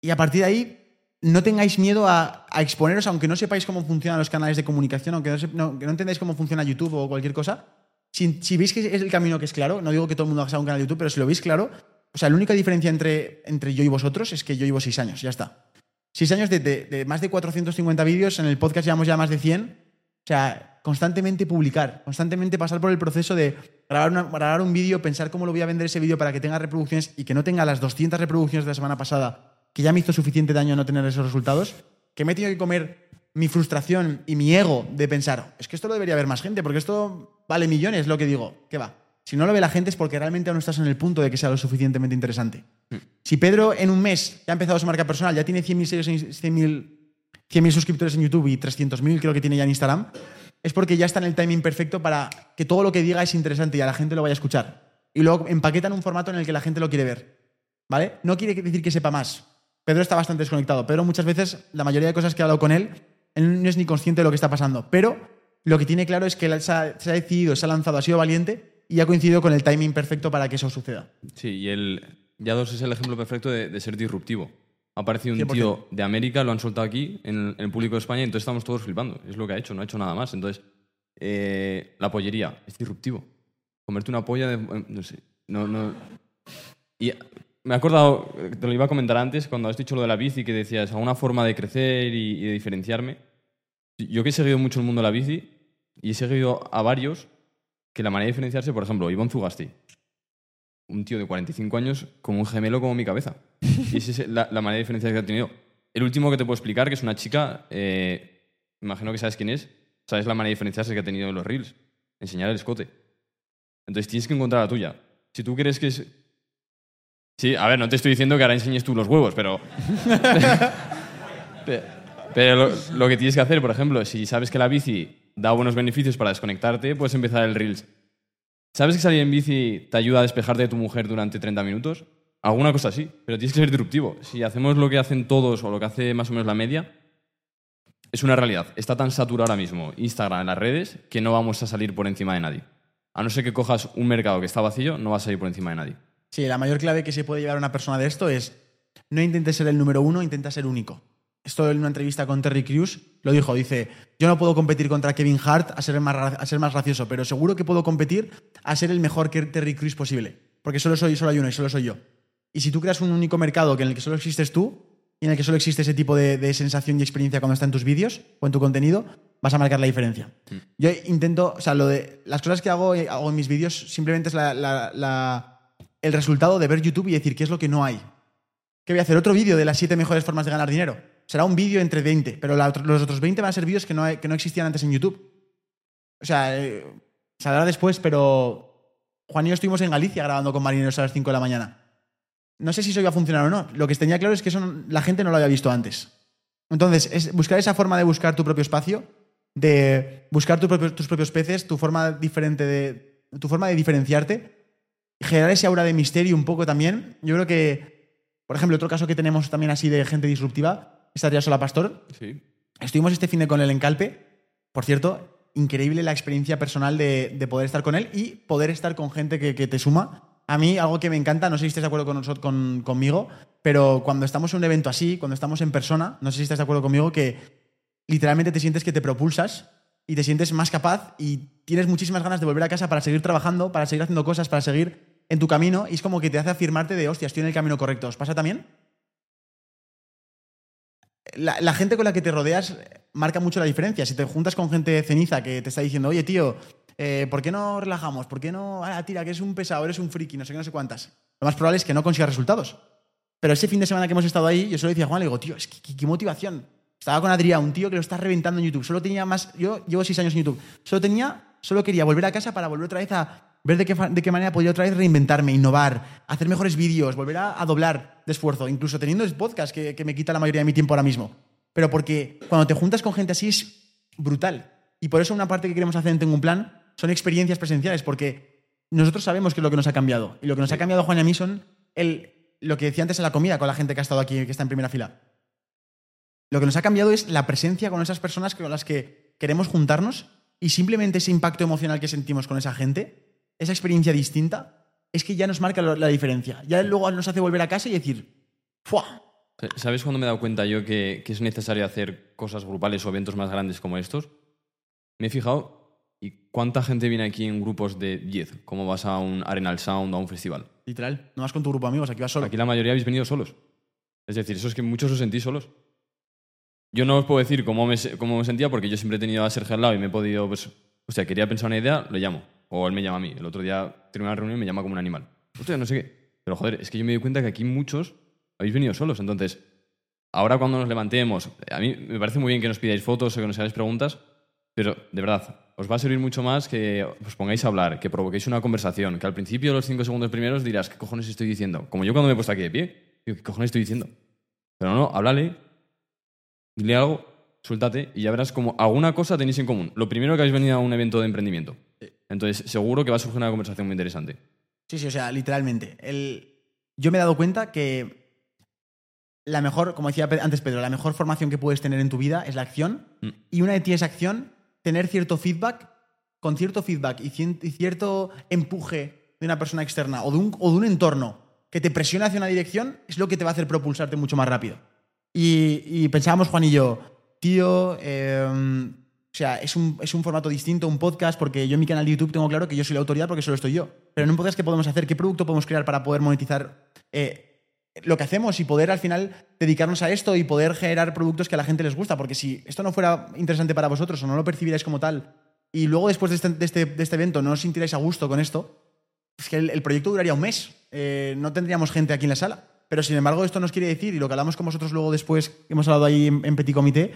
Y a partir de ahí, no tengáis miedo a, exponeros, aunque no sepáis cómo funcionan los canales de comunicación, aunque no, no entendáis cómo funciona YouTube o cualquier cosa. Si, si veis que es el camino que es claro, no digo que todo el mundo haga un canal de YouTube, pero si lo veis claro, o sea, la única diferencia entre, entre yo y vosotros es que yo llevo seis años, ya está. Seis años de, de- de más de 450 vídeos, en el podcast llevamos ya más de 100. O sea, constantemente publicar, constantemente pasar por el proceso de grabar, una- grabar un vídeo, pensar cómo lo voy a vender ese vídeo para que tenga reproducciones y que no tenga las 200 reproducciones de la semana pasada, que ya me hizo suficiente daño no tener esos resultados, que me he tenido que comer mi frustración y mi ego de pensar, es que esto lo debería ver más gente, porque esto vale millones, lo que digo, ¿qué va? Si no lo ve la gente es porque realmente aún no estás en el punto de que sea lo suficientemente interesante. Si Pedro en un mes ya ha empezado su marca personal, ya tiene 100.000 seguidores en- 100.000 100.000 suscriptores en YouTube y 300.000 creo que tiene ya en Instagram, es porque ya está en el timing perfecto para que todo lo que diga es interesante y a la gente lo vaya a escuchar. Y luego empaqueta en un formato en el que la gente lo quiere ver. ¿Vale? No quiere decir que sepa más. Pedro está bastante desconectado. Pedro muchas veces, la mayoría de cosas que he hablado con él, él no es ni consciente de lo que está pasando. Pero lo que tiene claro es que él se ha, se ha decidido, se ha lanzado, ha sido valiente y ha coincidido con el timing perfecto para que eso suceda. Sí, y el Yados es el ejemplo perfecto de, de ser disruptivo. Ha aparecido un 100%. tío de América, lo han soltado aquí, en, en el público de España, y entonces estamos todos flipando. Es lo que ha hecho, no ha hecho nada más. Entonces, eh, la pollería es disruptivo. comerte una polla de... No sé. No, no... Y me he acordado, te lo iba a comentar antes, cuando has dicho lo de la bici, que decías, alguna forma de crecer y, y de diferenciarme. Yo que he seguido mucho el mundo de la bici y he seguido a varios que la manera de diferenciarse, por ejemplo, Ivonne Zugasti, un tío de 45 años con un gemelo como mi cabeza. Y esa es la, la manera de diferenciarse que ha tenido. El último que te puedo explicar, que es una chica, eh, imagino que sabes quién es, sabes la manera de diferenciarse que ha tenido en los reels, enseñar el escote. Entonces tienes que encontrar la tuya. Si tú quieres que es... Sí, a ver, no te estoy diciendo que ahora enseñes tú los huevos, pero... Pe- pero lo, lo que tienes que hacer, por ejemplo, si sabes que la bici da buenos beneficios para desconectarte, puedes empezar el Reels. ¿Sabes que salir en bici te ayuda a despejarte de tu mujer durante 30 minutos? Alguna cosa así, pero tienes que ser disruptivo. Si hacemos lo que hacen todos o lo que hace más o menos la media, es una realidad. Está tan saturado ahora mismo Instagram en las redes que no vamos a salir por encima de nadie. A no ser que cojas un mercado que está vacío, no vas a salir por encima de nadie. Sí, la mayor clave que se puede llevar a una persona de esto es no intentes ser el número uno, intenta ser único. Esto en una entrevista con Terry Crews lo dijo, dice, yo no puedo competir contra Kevin Hart a ser más, a ser más gracioso, pero seguro que puedo competir a ser el mejor que Terry Crews posible, porque solo soy solo hay uno y solo soy yo. Y si tú creas un único mercado que en el que solo existes tú y en el que solo existe ese tipo de, de sensación y experiencia cuando está en tus vídeos o en tu contenido, vas a marcar la diferencia. Yo intento, o sea, lo de las cosas que hago, eh, hago en mis vídeos simplemente es la- la- la, el resultado de ver YouTube y decir qué es lo que no hay. ¿Qué voy a hacer? Otro vídeo de las siete mejores formas de ganar dinero. Será un vídeo entre 20, pero los otros 20 van a ser vídeos que no, que no existían antes en YouTube. O sea, eh, saldrá después, pero Juan y yo estuvimos en Galicia grabando con marineros a las 5 de la mañana. No sé si eso iba a funcionar o no. Lo que tenía claro es que eso no- la gente no lo había visto antes. Entonces, es buscar esa forma de buscar tu propio espacio, de buscar tus propios peces, tu forma diferente de. tu forma de diferenciarte, generar ese aura de misterio un poco también. Yo creo que, por ejemplo, otro caso que tenemos también así de gente disruptiva es Adrián Sola Pastor. Sí. Estuvimos este fin de con él en Calpe. Por cierto, increíble la experiencia personal de, de poder estar con él y poder estar con gente que, que te suma. A mí, algo que me encanta, no sé si estás de acuerdo con nosotros, con, conmigo, pero cuando estamos en un evento así, cuando estamos en persona, no sé si estás de acuerdo conmigo, que literalmente te sientes que te propulsas y te sientes más capaz y tienes muchísimas ganas de volver a casa para seguir trabajando, para seguir haciendo cosas, para seguir en tu camino y es como que te hace afirmarte de, hostia, estoy en el camino correcto. ¿Os pasa también? La, gente con la que te rodeas marca mucho la diferencia. Si te juntas con gente ceniza que te está diciendo, oye, tío, eh, ¿por qué no relajamos? ¿Por qué no, ah, tira, que eres un pesado, eres un friki, no sé qué, no sé cuántas? Lo más probable es que no consigas resultados. Pero ese fin de semana que hemos estado ahí, yo solo decía a Juan, le digo, tío, es que qué motivación. Estaba con Adrián, un tío que lo está reventando en YouTube. Solo tenía más. Yo llevo seis años en YouTube. Solo tenía. Solo quería volver a casa para volver otra vez a ver de qué, de qué manera podía otra vez reinventarme, innovar, hacer mejores vídeos, volver a, a doblar de esfuerzo, incluso teniendo el podcast que, que me quita la mayoría de mi tiempo ahora mismo. Pero porque cuando te juntas con gente así es brutal. Y por eso una parte que queremos hacer en Tengo un Plan son experiencias presenciales, porque nosotros sabemos qué es lo que nos ha cambiado. Y lo que nos ha cambiado Juan y a mí son el, lo que decía antes en la comida con la gente que ha estado aquí, que está en primera fila. Lo que nos ha cambiado es la presencia con esas personas con las que queremos juntarnos y simplemente ese impacto emocional que sentimos con esa gente, esa experiencia distinta, es que ya nos marca la diferencia. Ya luego nos hace volver a casa y decir, ¡fua! ¿Sabes cuándo me he dado cuenta yo que, que es necesario hacer cosas grupales o eventos más grandes como estos? Me he fijado y cuánta gente viene aquí en grupos de 10, como vas a un Arenal Sound o a un festival. Literal. No vas con tu grupo de amigos, aquí vas solo. Aquí la mayoría habéis venido solos. Es decir, eso es que muchos os sentís solos. Yo no os puedo decir cómo me, cómo me sentía porque yo siempre he tenido a Sergio al lado y me he podido, pues, o sea, quería pensar una idea, lo llamo. O él me llama a mí. El otro día terminé la reunión y me llama como un animal. Hostia, no sé qué. Pero joder, es que yo me di cuenta que aquí muchos habéis venido solos. Entonces, ahora cuando nos levantemos, a mí me parece muy bien que nos pidáis fotos o que nos hagáis preguntas, pero de verdad, os va a servir mucho más que os pongáis a hablar, que provoquéis una conversación, que al principio, los cinco segundos primeros, dirás, ¿qué cojones estoy diciendo? Como yo cuando me he puesto aquí de pie, digo, ¿qué cojones estoy diciendo? Pero no, háblale, dile algo, suéltate y ya verás como alguna cosa tenéis en común. Lo primero que habéis venido a un evento de emprendimiento. Entonces, seguro que va a surgir una conversación muy interesante. Sí, sí, o sea, literalmente. El... Yo me he dado cuenta que la mejor, como decía antes Pedro, la mejor formación que puedes tener en tu vida es la acción. Mm. Y una de tienes acción, tener cierto feedback, con cierto feedback y, cien- y cierto empuje de una persona externa o de, un, o de un entorno que te presiona hacia una dirección, es lo que te va a hacer propulsarte mucho más rápido. Y, pensábamos, Juan y yo, tío, eh, sea, es un, es un formato distinto, un podcast, porque yo en mi canal de YouTube tengo claro que yo soy la autoridad porque solo estoy yo. Pero en un podcast, ¿qué podemos hacer? ¿Qué producto podemos crear para poder monetizar eh, lo que hacemos y poder al final dedicarnos a esto y poder generar productos que a la gente les gusta? Porque si esto no fuera interesante para vosotros o no lo percibierais como tal, y luego después de este, de este, de este evento no os sintierais a gusto con esto, es que el, el proyecto duraría un mes. Eh, no tendríamos gente aquí en la sala. Pero sin embargo, esto nos quiere decir, y lo que hablamos con vosotros luego después, hemos hablado ahí en, Petit Comité,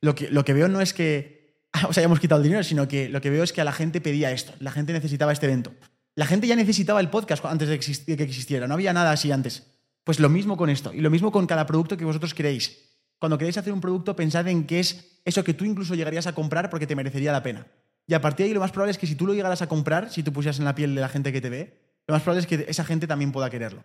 lo que, lo que veo no es que os hayamos quitado el dinero, sino que lo que veo es que a la gente pedía esto. La gente necesitaba este evento. La gente ya necesitaba el podcast antes de que existiera. No había nada así antes. Pues lo mismo con esto. Y lo mismo con cada producto que vosotros queréis. Cuando queréis hacer un producto, pensad en qué es eso que tú incluso llegarías a comprar porque te merecería la pena. Y a partir de ahí lo más probable es que si tú lo llegaras a comprar, si tú pusieras en la piel de la gente que te ve, lo más probable es que esa gente también pueda quererlo.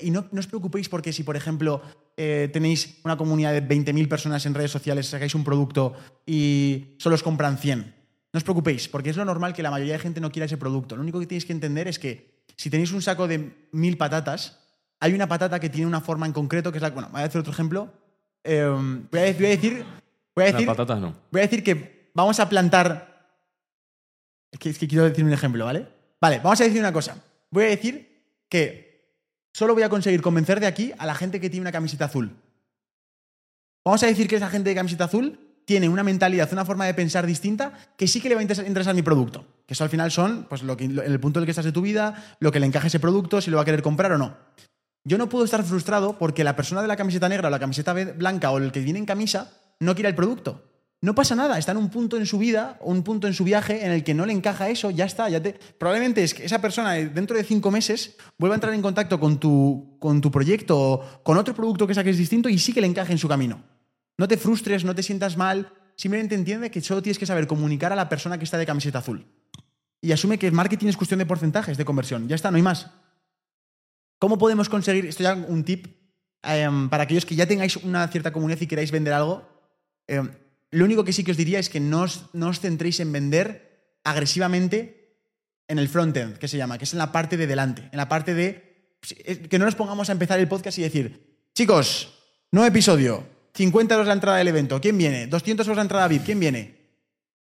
Y, no, no os preocupéis porque si, por ejemplo, eh, tenéis una comunidad de 20.000 personas en redes sociales, sacáis un producto y solo os compran 100. No os preocupéis, porque es lo normal que la mayoría de gente no quiera ese producto. Lo único que tenéis que entender es que si tenéis un saco de mil patatas, hay una patata que tiene una forma en concreto, que es la... Bueno, voy a hacer otro ejemplo. Eh, voy, a, voy a decir... Voy a Las decir patatas no. Voy a decir que vamos a plantar. Es que, es que quiero decir un ejemplo, ¿vale? Vale, vamos a decir una cosa. Voy a decir que solo voy a conseguir convencer de aquí a la gente que tiene una camiseta azul. Vamos a decir que esa gente de camiseta azul tiene una mentalidad, una forma de pensar distinta que sí que le va a interesar, mi producto. Que eso al final son, pues, lo que, el punto en el que estás de tu vida, lo que le encaje ese producto, si lo va a querer comprar o no. Yo no puedo estar frustrado porque la persona de la camiseta negra o la camiseta blanca o el que viene en camisa no quiera el producto. No pasa nada, está en un punto en su vida, un punto en su viaje en el que no le encaja eso, ya está. Ya te... Probablemente es que esa persona eh, dentro de cinco meses vuelva a entrar en contacto con tu, con tu proyecto o con otro producto que saques distinto y sí que le encaje en su camino. No te frustres, no te sientas mal, simplemente entiende que solo tienes que saber comunicar a la persona que está de camiseta azul. Y asume que el marketing es cuestión de porcentajes de conversión. Ya está, no hay más. ¿Cómo podemos conseguir, esto ya un tip, em, para aquellos que ya tengáis una cierta comunidad y queráis vender algo? em, lo único que sí que os diría es que no os, no os centréis en vender agresivamente en el frontend, que se llama, que es en la parte de delante, en la parte de... Que no nos pongamos a empezar el podcast y decir, chicos, nuevo episodio, 50 euros la entrada del evento, ¿quién viene? 200 euros la entrada VIP, ¿quién viene?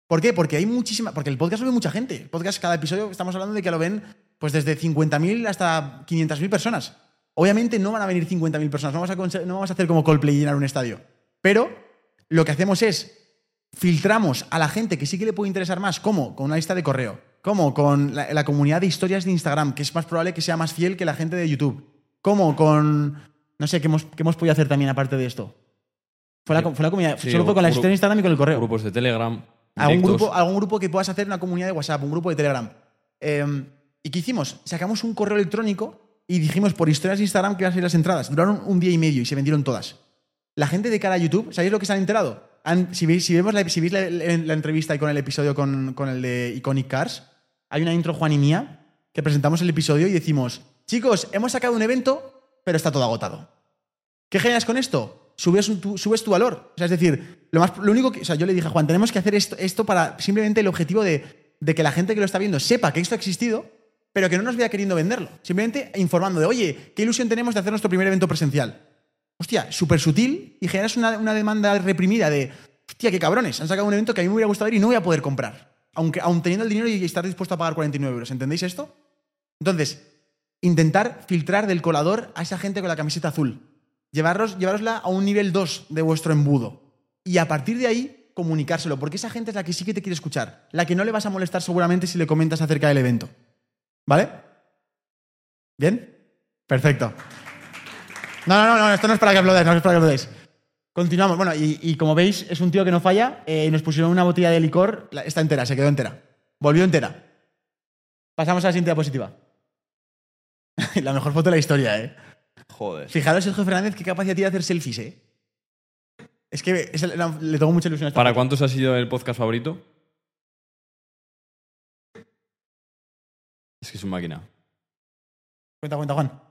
¿Por qué? Porque hay muchísima. Porque el podcast lo ve mucha gente. El podcast, cada episodio, estamos hablando de que lo ven pues desde 50.000 hasta 500.000 personas. Obviamente no van a venir 50.000 personas. No vamos, a, no vamos a hacer como Coldplay llenar un estadio. Pero lo que hacemos es filtramos a la gente que sí que le puede interesar más. ¿Cómo? Con una lista de correo. ¿Cómo? Con la, la comunidad de historias de Instagram, que es más probable que sea más fiel que la gente de YouTube. ¿Cómo? Con. No sé, ¿qué hemos, qué hemos podido hacer también aparte de esto? Fue la, Sí. fue la comunidad. Sí, solo fue con la historia de Instagram y con el correo. Grupos de Telegram. Algún grupo, algún grupo que puedas hacer una comunidad de WhatsApp, un grupo de Telegram. Eh, ¿Y qué hicimos? Sacamos un correo electrónico y dijimos por historias de Instagram que iban a salir las entradas. Duraron un día y medio y se vendieron todas. La gente de cara a YouTube, ¿sabéis lo que se han enterado? Si, veis, si vemos la, si veis la, la- la entrevista y con el episodio con, con el de Iconic Cars, hay una intro Juan y mía que presentamos el episodio y decimos, chicos, hemos sacado un evento, pero está todo agotado. ¿Qué generas con esto? Subes tu, subes tu valor. O sea, es decir, lo, más, lo único que. O sea, yo le dije a Juan, tenemos que hacer esto, esto para simplemente el objetivo de, de que la gente que lo está viendo sepa que esto ha existido, pero que no nos vea queriendo venderlo. Simplemente informando de, oye, qué ilusión tenemos de hacer nuestro primer evento presencial. Hostia, súper sutil y generas una, una demanda reprimida de, hostia, qué cabrones, han sacado un evento que a mí me hubiera gustado ver y no voy a poder comprar. Aunque, aun teniendo el dinero y estar dispuesto a pagar 49 euros. ¿Entendéis esto? Entonces, intentar filtrar del colador a esa gente con la camiseta azul. Llevarlos, llevarosla a un nivel 2 de vuestro embudo. Y a partir de ahí, comunicárselo, porque esa gente es la que sí que te quiere escuchar. La que no le vas a molestar seguramente si le comentas acerca del evento. ¿Vale? ¿Bien? Perfecto. No, no, no, esto no es para que aplaudáis, no es para que aplaudáis. Continuamos. Bueno, y, y como veis, es un tío que no falla. eh, nos pusieron una botella de licor, la- está entera, se quedó entera. Volvió entera. Pasamos a la siguiente diapositiva. la mejor foto de la historia, ¿eh? Joder. Fijaros, Sergio Fernández, qué capacidad tiene de hacer selfies, ¿eh? Es que es- le tengo mucha ilusión a esta ¿Para cuántos ha sido el podcast favorito? Es que es una máquina. Cuenta, cuenta, Juan.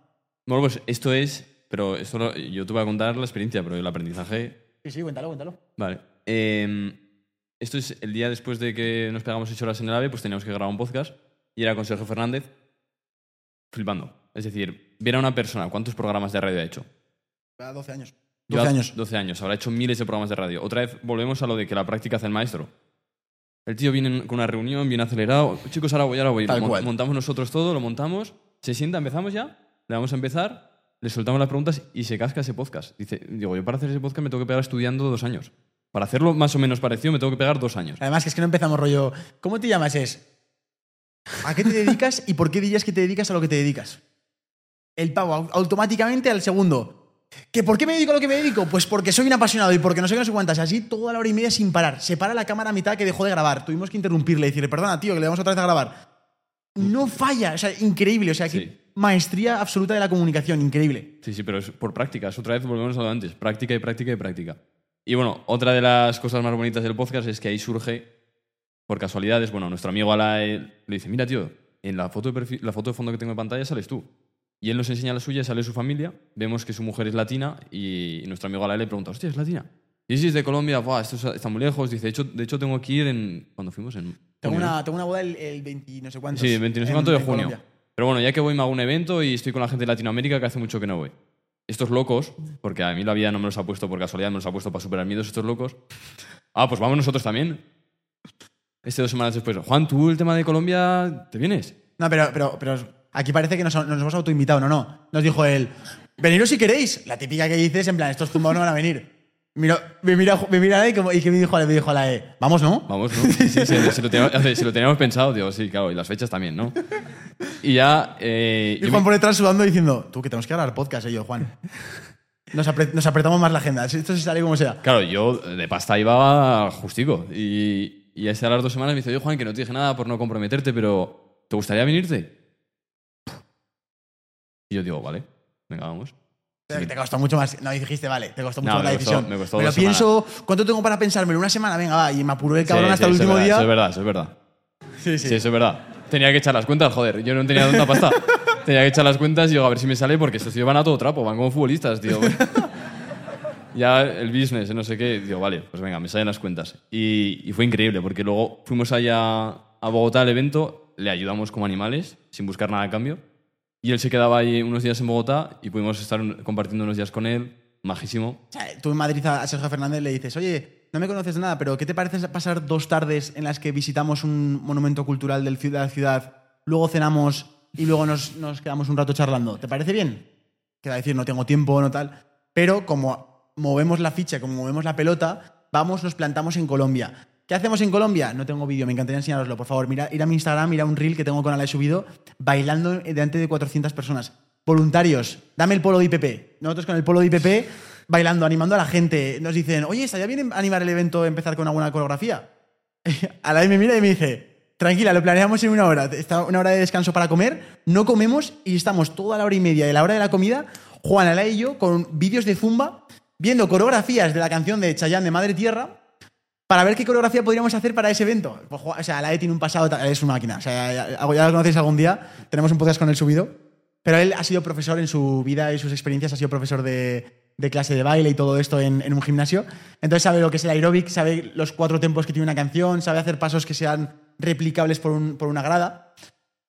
Bueno, pues esto es. Pero esto lo- yo te voy a contar la experiencia, pero el aprendizaje. Sí, sí, cuéntalo, cuéntalo. Vale. Eh, esto es el día después de que nos pegamos ocho horas en el AVE, pues teníamos que grabar un podcast. Y era con Sergio Fernández, flipando. Es decir, ver a una persona, ¿cuántos programas de radio ha hecho? Lleva 12 años. Lleva 12 años. 12 años, habrá hecho miles de programas de radio. Otra vez volvemos a lo de que la práctica hace el maestro. El tío viene con una reunión, viene acelerado. Chicos, ahora voy, ahora voy. Tal cual. Montamos nosotros todo, lo montamos. Se sienta, empezamos ya. Le vamos a empezar. Le soltamos las preguntas y se casca ese podcast. Dice, digo, yo para hacer ese podcast me tengo que pegar estudiando dos años. Para hacerlo más o menos parecido me tengo que pegar dos años. Además, que es que no empezamos rollo. ¿Cómo te llamas? Es. ¿A qué te dedicas y por qué dirías que te dedicas a lo que te dedicas? El pavo au- automáticamente al segundo. ¿Que ¿Por qué me dedico a lo que me dedico? Pues porque soy un apasionado y porque no sé qué, no sé cuántas. Así toda la hora y media sin parar. Se para la cámara a mitad que dejó de grabar. Tuvimos que interrumpirle y decirle, perdona, tío, que le vamos otra vez a grabar. No falla. O sea, increíble. O sea, que Sí. Maestría absoluta de la comunicación. Increíble. Sí, sí, pero es por prácticas. Otra vez volvemos a lo de antes. Práctica y práctica y práctica. Y bueno, otra de las cosas más bonitas del podcast es que ahí surge, por casualidades, bueno, nuestro amigo Alae le dice, mira, tío, en la foto, de perfil- la foto de fondo que tengo en pantalla sales tú. Y él nos enseña la suya, sale su familia, vemos que su mujer es latina y nuestro amigo Alae le pregunta, hostia, ¿es latina? Y sí, es de Colombia, Buah, esto es- está muy lejos. Dice, de hecho, de hecho tengo que ir en... cuando fuimos? En Tengo una, tengo una boda el, el 20 no sé cuántos. Sí, 20 no sé en- cuánto de en junio. Colombia. Pero bueno, ya que voy hago un evento y estoy con la gente de Latinoamérica que hace mucho que no voy. Estos locos, porque a mí la vida no me los ha puesto por casualidad, me los ha puesto para superar miedos estos locos. Ah, pues vamos nosotros también. Este dos semanas después. Juan, tú el tema de Colombia, ¿te vienes? No, pero, pero, pero aquí parece que nos, nos hemos autoinvitado, no, no. Nos dijo él, veniros si queréis. La típica que dices, en plan, estos zumbados no van a venir. Mira, me mira, me mira y, como, y que me dijo, me dijo a la E, vamos, ¿no? Vamos, ¿no? Sí, sí, sí, si, lo teníamos, si lo teníamos pensado, digo, sí, claro, y las fechas también, ¿no? Y ya... eh, Y yo Juan me- por detrás sudando diciendo, tú que tenemos que grabar podcast, eh, yo, Juan. Nos, nos apretamos más la agenda, esto se sale como sea. Claro, yo de pasta iba justico. Y, y a las dos semanas me dice, oye, Juan, que no te dije nada por no comprometerte, pero ¿te gustaría venirte? Y yo digo, vale, venga, vamos. Te te costó mucho más. No, dijiste, vale, te costó mucho No, más la me costó- decisión. me costó Pero pienso, ¿cuánto tengo para pensármelo? Una semana, venga, va. Y me apuró el cabrón Sí, hasta sí, el último verdad, día. Eso es verdad, eso es verdad. Sí, Sí, eso es verdad. Tenía que echar las cuentas, joder. Yo no tenía tanta pasta. Tenía que echar las cuentas y digo, a ver si me sale, porque estos tíos van a todo trapo, van como futbolistas, tío. ya el business, no sé qué. Digo, vale, pues venga, me salen las cuentas. Y, y fue increíble, porque luego fuimos allá a Bogotá al evento, le ayudamos como animales, sin buscar nada a cambio. Y él se quedaba ahí unos días en Bogotá y pudimos estar compartiendo unos días con él. Majísimo. O sea, tú en Madrid a Sergio Fernández le dices, oye, no me conoces nada, pero ¿qué te parece pasar dos tardes en las que visitamos un monumento cultural de la ciudad, luego cenamos y luego nos, nos quedamos un rato charlando? ¿Te parece bien? Que va a decir, no tengo tiempo, no tal. Pero como movemos la ficha, como movemos la pelota, vamos, nos plantamos en Colombia. ¿Qué hacemos en Colombia? No tengo vídeo, me encantaría enseñaroslo. Por favor, mira, ir a mi Instagram, mira un reel que tengo con Ala subido, bailando delante de 400 personas. Voluntarios, dame el polo de IPP. Nosotros con el polo de IPP, bailando, animando a la gente. Nos dicen, oye, ¿estaría bien animar el evento, empezar con alguna coreografía? A me mira y me dice, tranquila, lo planeamos en una hora. Está una hora de descanso para comer, no comemos y estamos toda la hora y media de la hora de la comida, Juan, Ala y yo, con vídeos de Zumba, viendo coreografías de la canción de Chayanne de Madre Tierra, para ver qué coreografía podríamos hacer para ese evento. Pues, o sea, la E tiene un pasado, es una máquina. O sea, ya, ya- lo conocéis algún día, tenemos un podcast con él subido. Pero él ha sido profesor en su vida y sus experiencias, ha sido profesor de, clase de baile y todo esto en, un gimnasio. Entonces sabe lo que es el aeróbic, sabe los cuatro tempos que tiene una canción, sabe hacer pasos que sean replicables por, por una grada.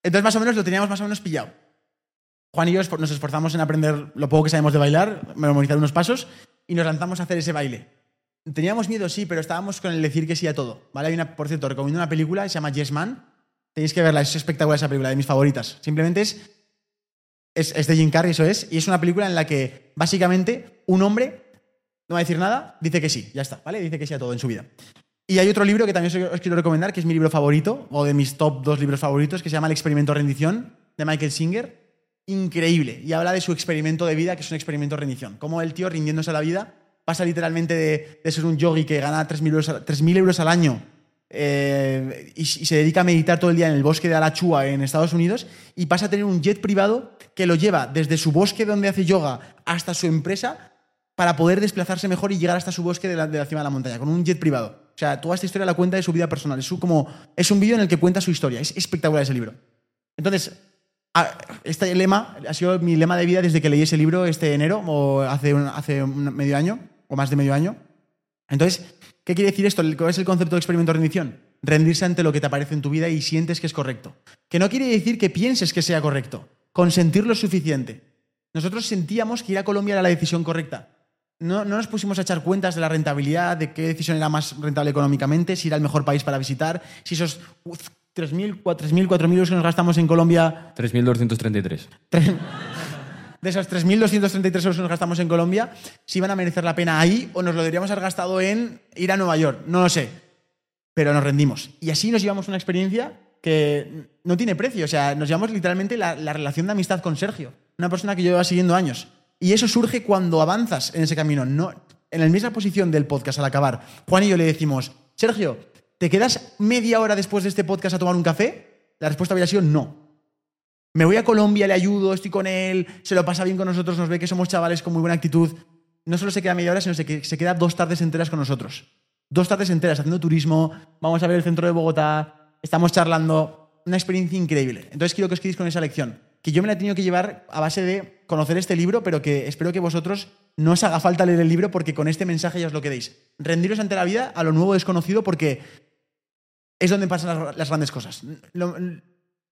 Entonces más o menos lo teníamos más o menos pillado. Juan y yo nos esforzamos en aprender lo poco que sabemos de bailar, memorizar unos pasos y nos lanzamos a hacer ese baile. Teníamos miedo, sí, pero estábamos con el decir que sí a todo. ¿vale? Hay una, por cierto, recomiendo una película se llama Yes Man. Tenéis que verla, es espectacular esa película, de mis favoritas. Simplemente es, es, de Jim Carrey, eso es, y es una película en la que básicamente un hombre no va a decir nada, dice que sí, ya está, ¿vale? Dice que sí a todo en su vida. Y hay otro libro que también os quiero recomendar, que es mi libro favorito, o de mis top dos libros favoritos, que se llama El experimento rendición, de Michael Singer. Increíble. Y habla de su experimento de vida, que es un experimento rendición. Cómo el tío, rindiéndose a la vida, pasa literalmente de, de ser un yogi que gana 3.000 euros, al- 3.000 euros al año eh, y, y se dedica a meditar todo el día en el bosque de Alachua en Estados Unidos y pasa a tener un jet privado que lo lleva desde su bosque donde hace yoga hasta su empresa para poder desplazarse mejor y llegar hasta su bosque de la, de la cima de la montaña, con un jet privado. O sea, toda esta historia la cuenta de su vida personal. Es, su- como, es un vídeo en el que cuenta su historia. Es espectacular ese libro. Entonces, este lema ha sido mi lema de vida desde que leí ese libro este enero, o hace, un, hace un medio año, o más de medio año. Entonces, ¿qué quiere decir esto? ¿Cuál es el concepto de experimento de rendición? Rendirse ante lo que te aparece en tu vida y sientes que es correcto. Que no quiere decir que pienses que sea correcto. Consentir lo suficiente. Nosotros sentíamos que ir a Colombia era la decisión correcta. no, no nos pusimos a echar cuentas de la rentabilidad, de qué decisión era más rentable económicamente, si era el mejor país para visitar, si esos uf, 3.000, 4.000, 4.000 euros que nos gastamos en Colombia 3.233. De esos 3.233 euros que nos gastamos en Colombia, si iban a merecer la pena ahí o nos lo deberíamos haber gastado en ir a Nueva York. No lo sé. Pero nos rendimos. Y así nos llevamos una experiencia que no tiene precio. O sea, nos llevamos literalmente la, la relación de amistad con Sergio, una persona que yo llevo siguiendo años. Y eso surge cuando avanzas en ese camino. No, en la misma posición del podcast al acabar, Juan y yo le decimos, Sergio, ¿te quedas media hora después de este podcast a tomar un café? La respuesta habría sido no. Me voy a Colombia, le ayudo, estoy con él, se lo pasa bien con nosotros, nos ve que somos chavales con muy buena actitud. No solo se queda media hora, sino que se queda dos tardes enteras con nosotros. Dos tardes enteras haciendo turismo, vamos a ver el centro de Bogotá, estamos charlando. Una experiencia increíble. Entonces quiero que os quedéis con esa lección. Que yo me la he tenido que llevar a base de conocer este libro, pero que espero que vosotros no os haga falta leer el libro porque con este mensaje ya os lo quedéis. Rendiros ante la vida a lo nuevo desconocido porque es donde pasan las, grandes cosas.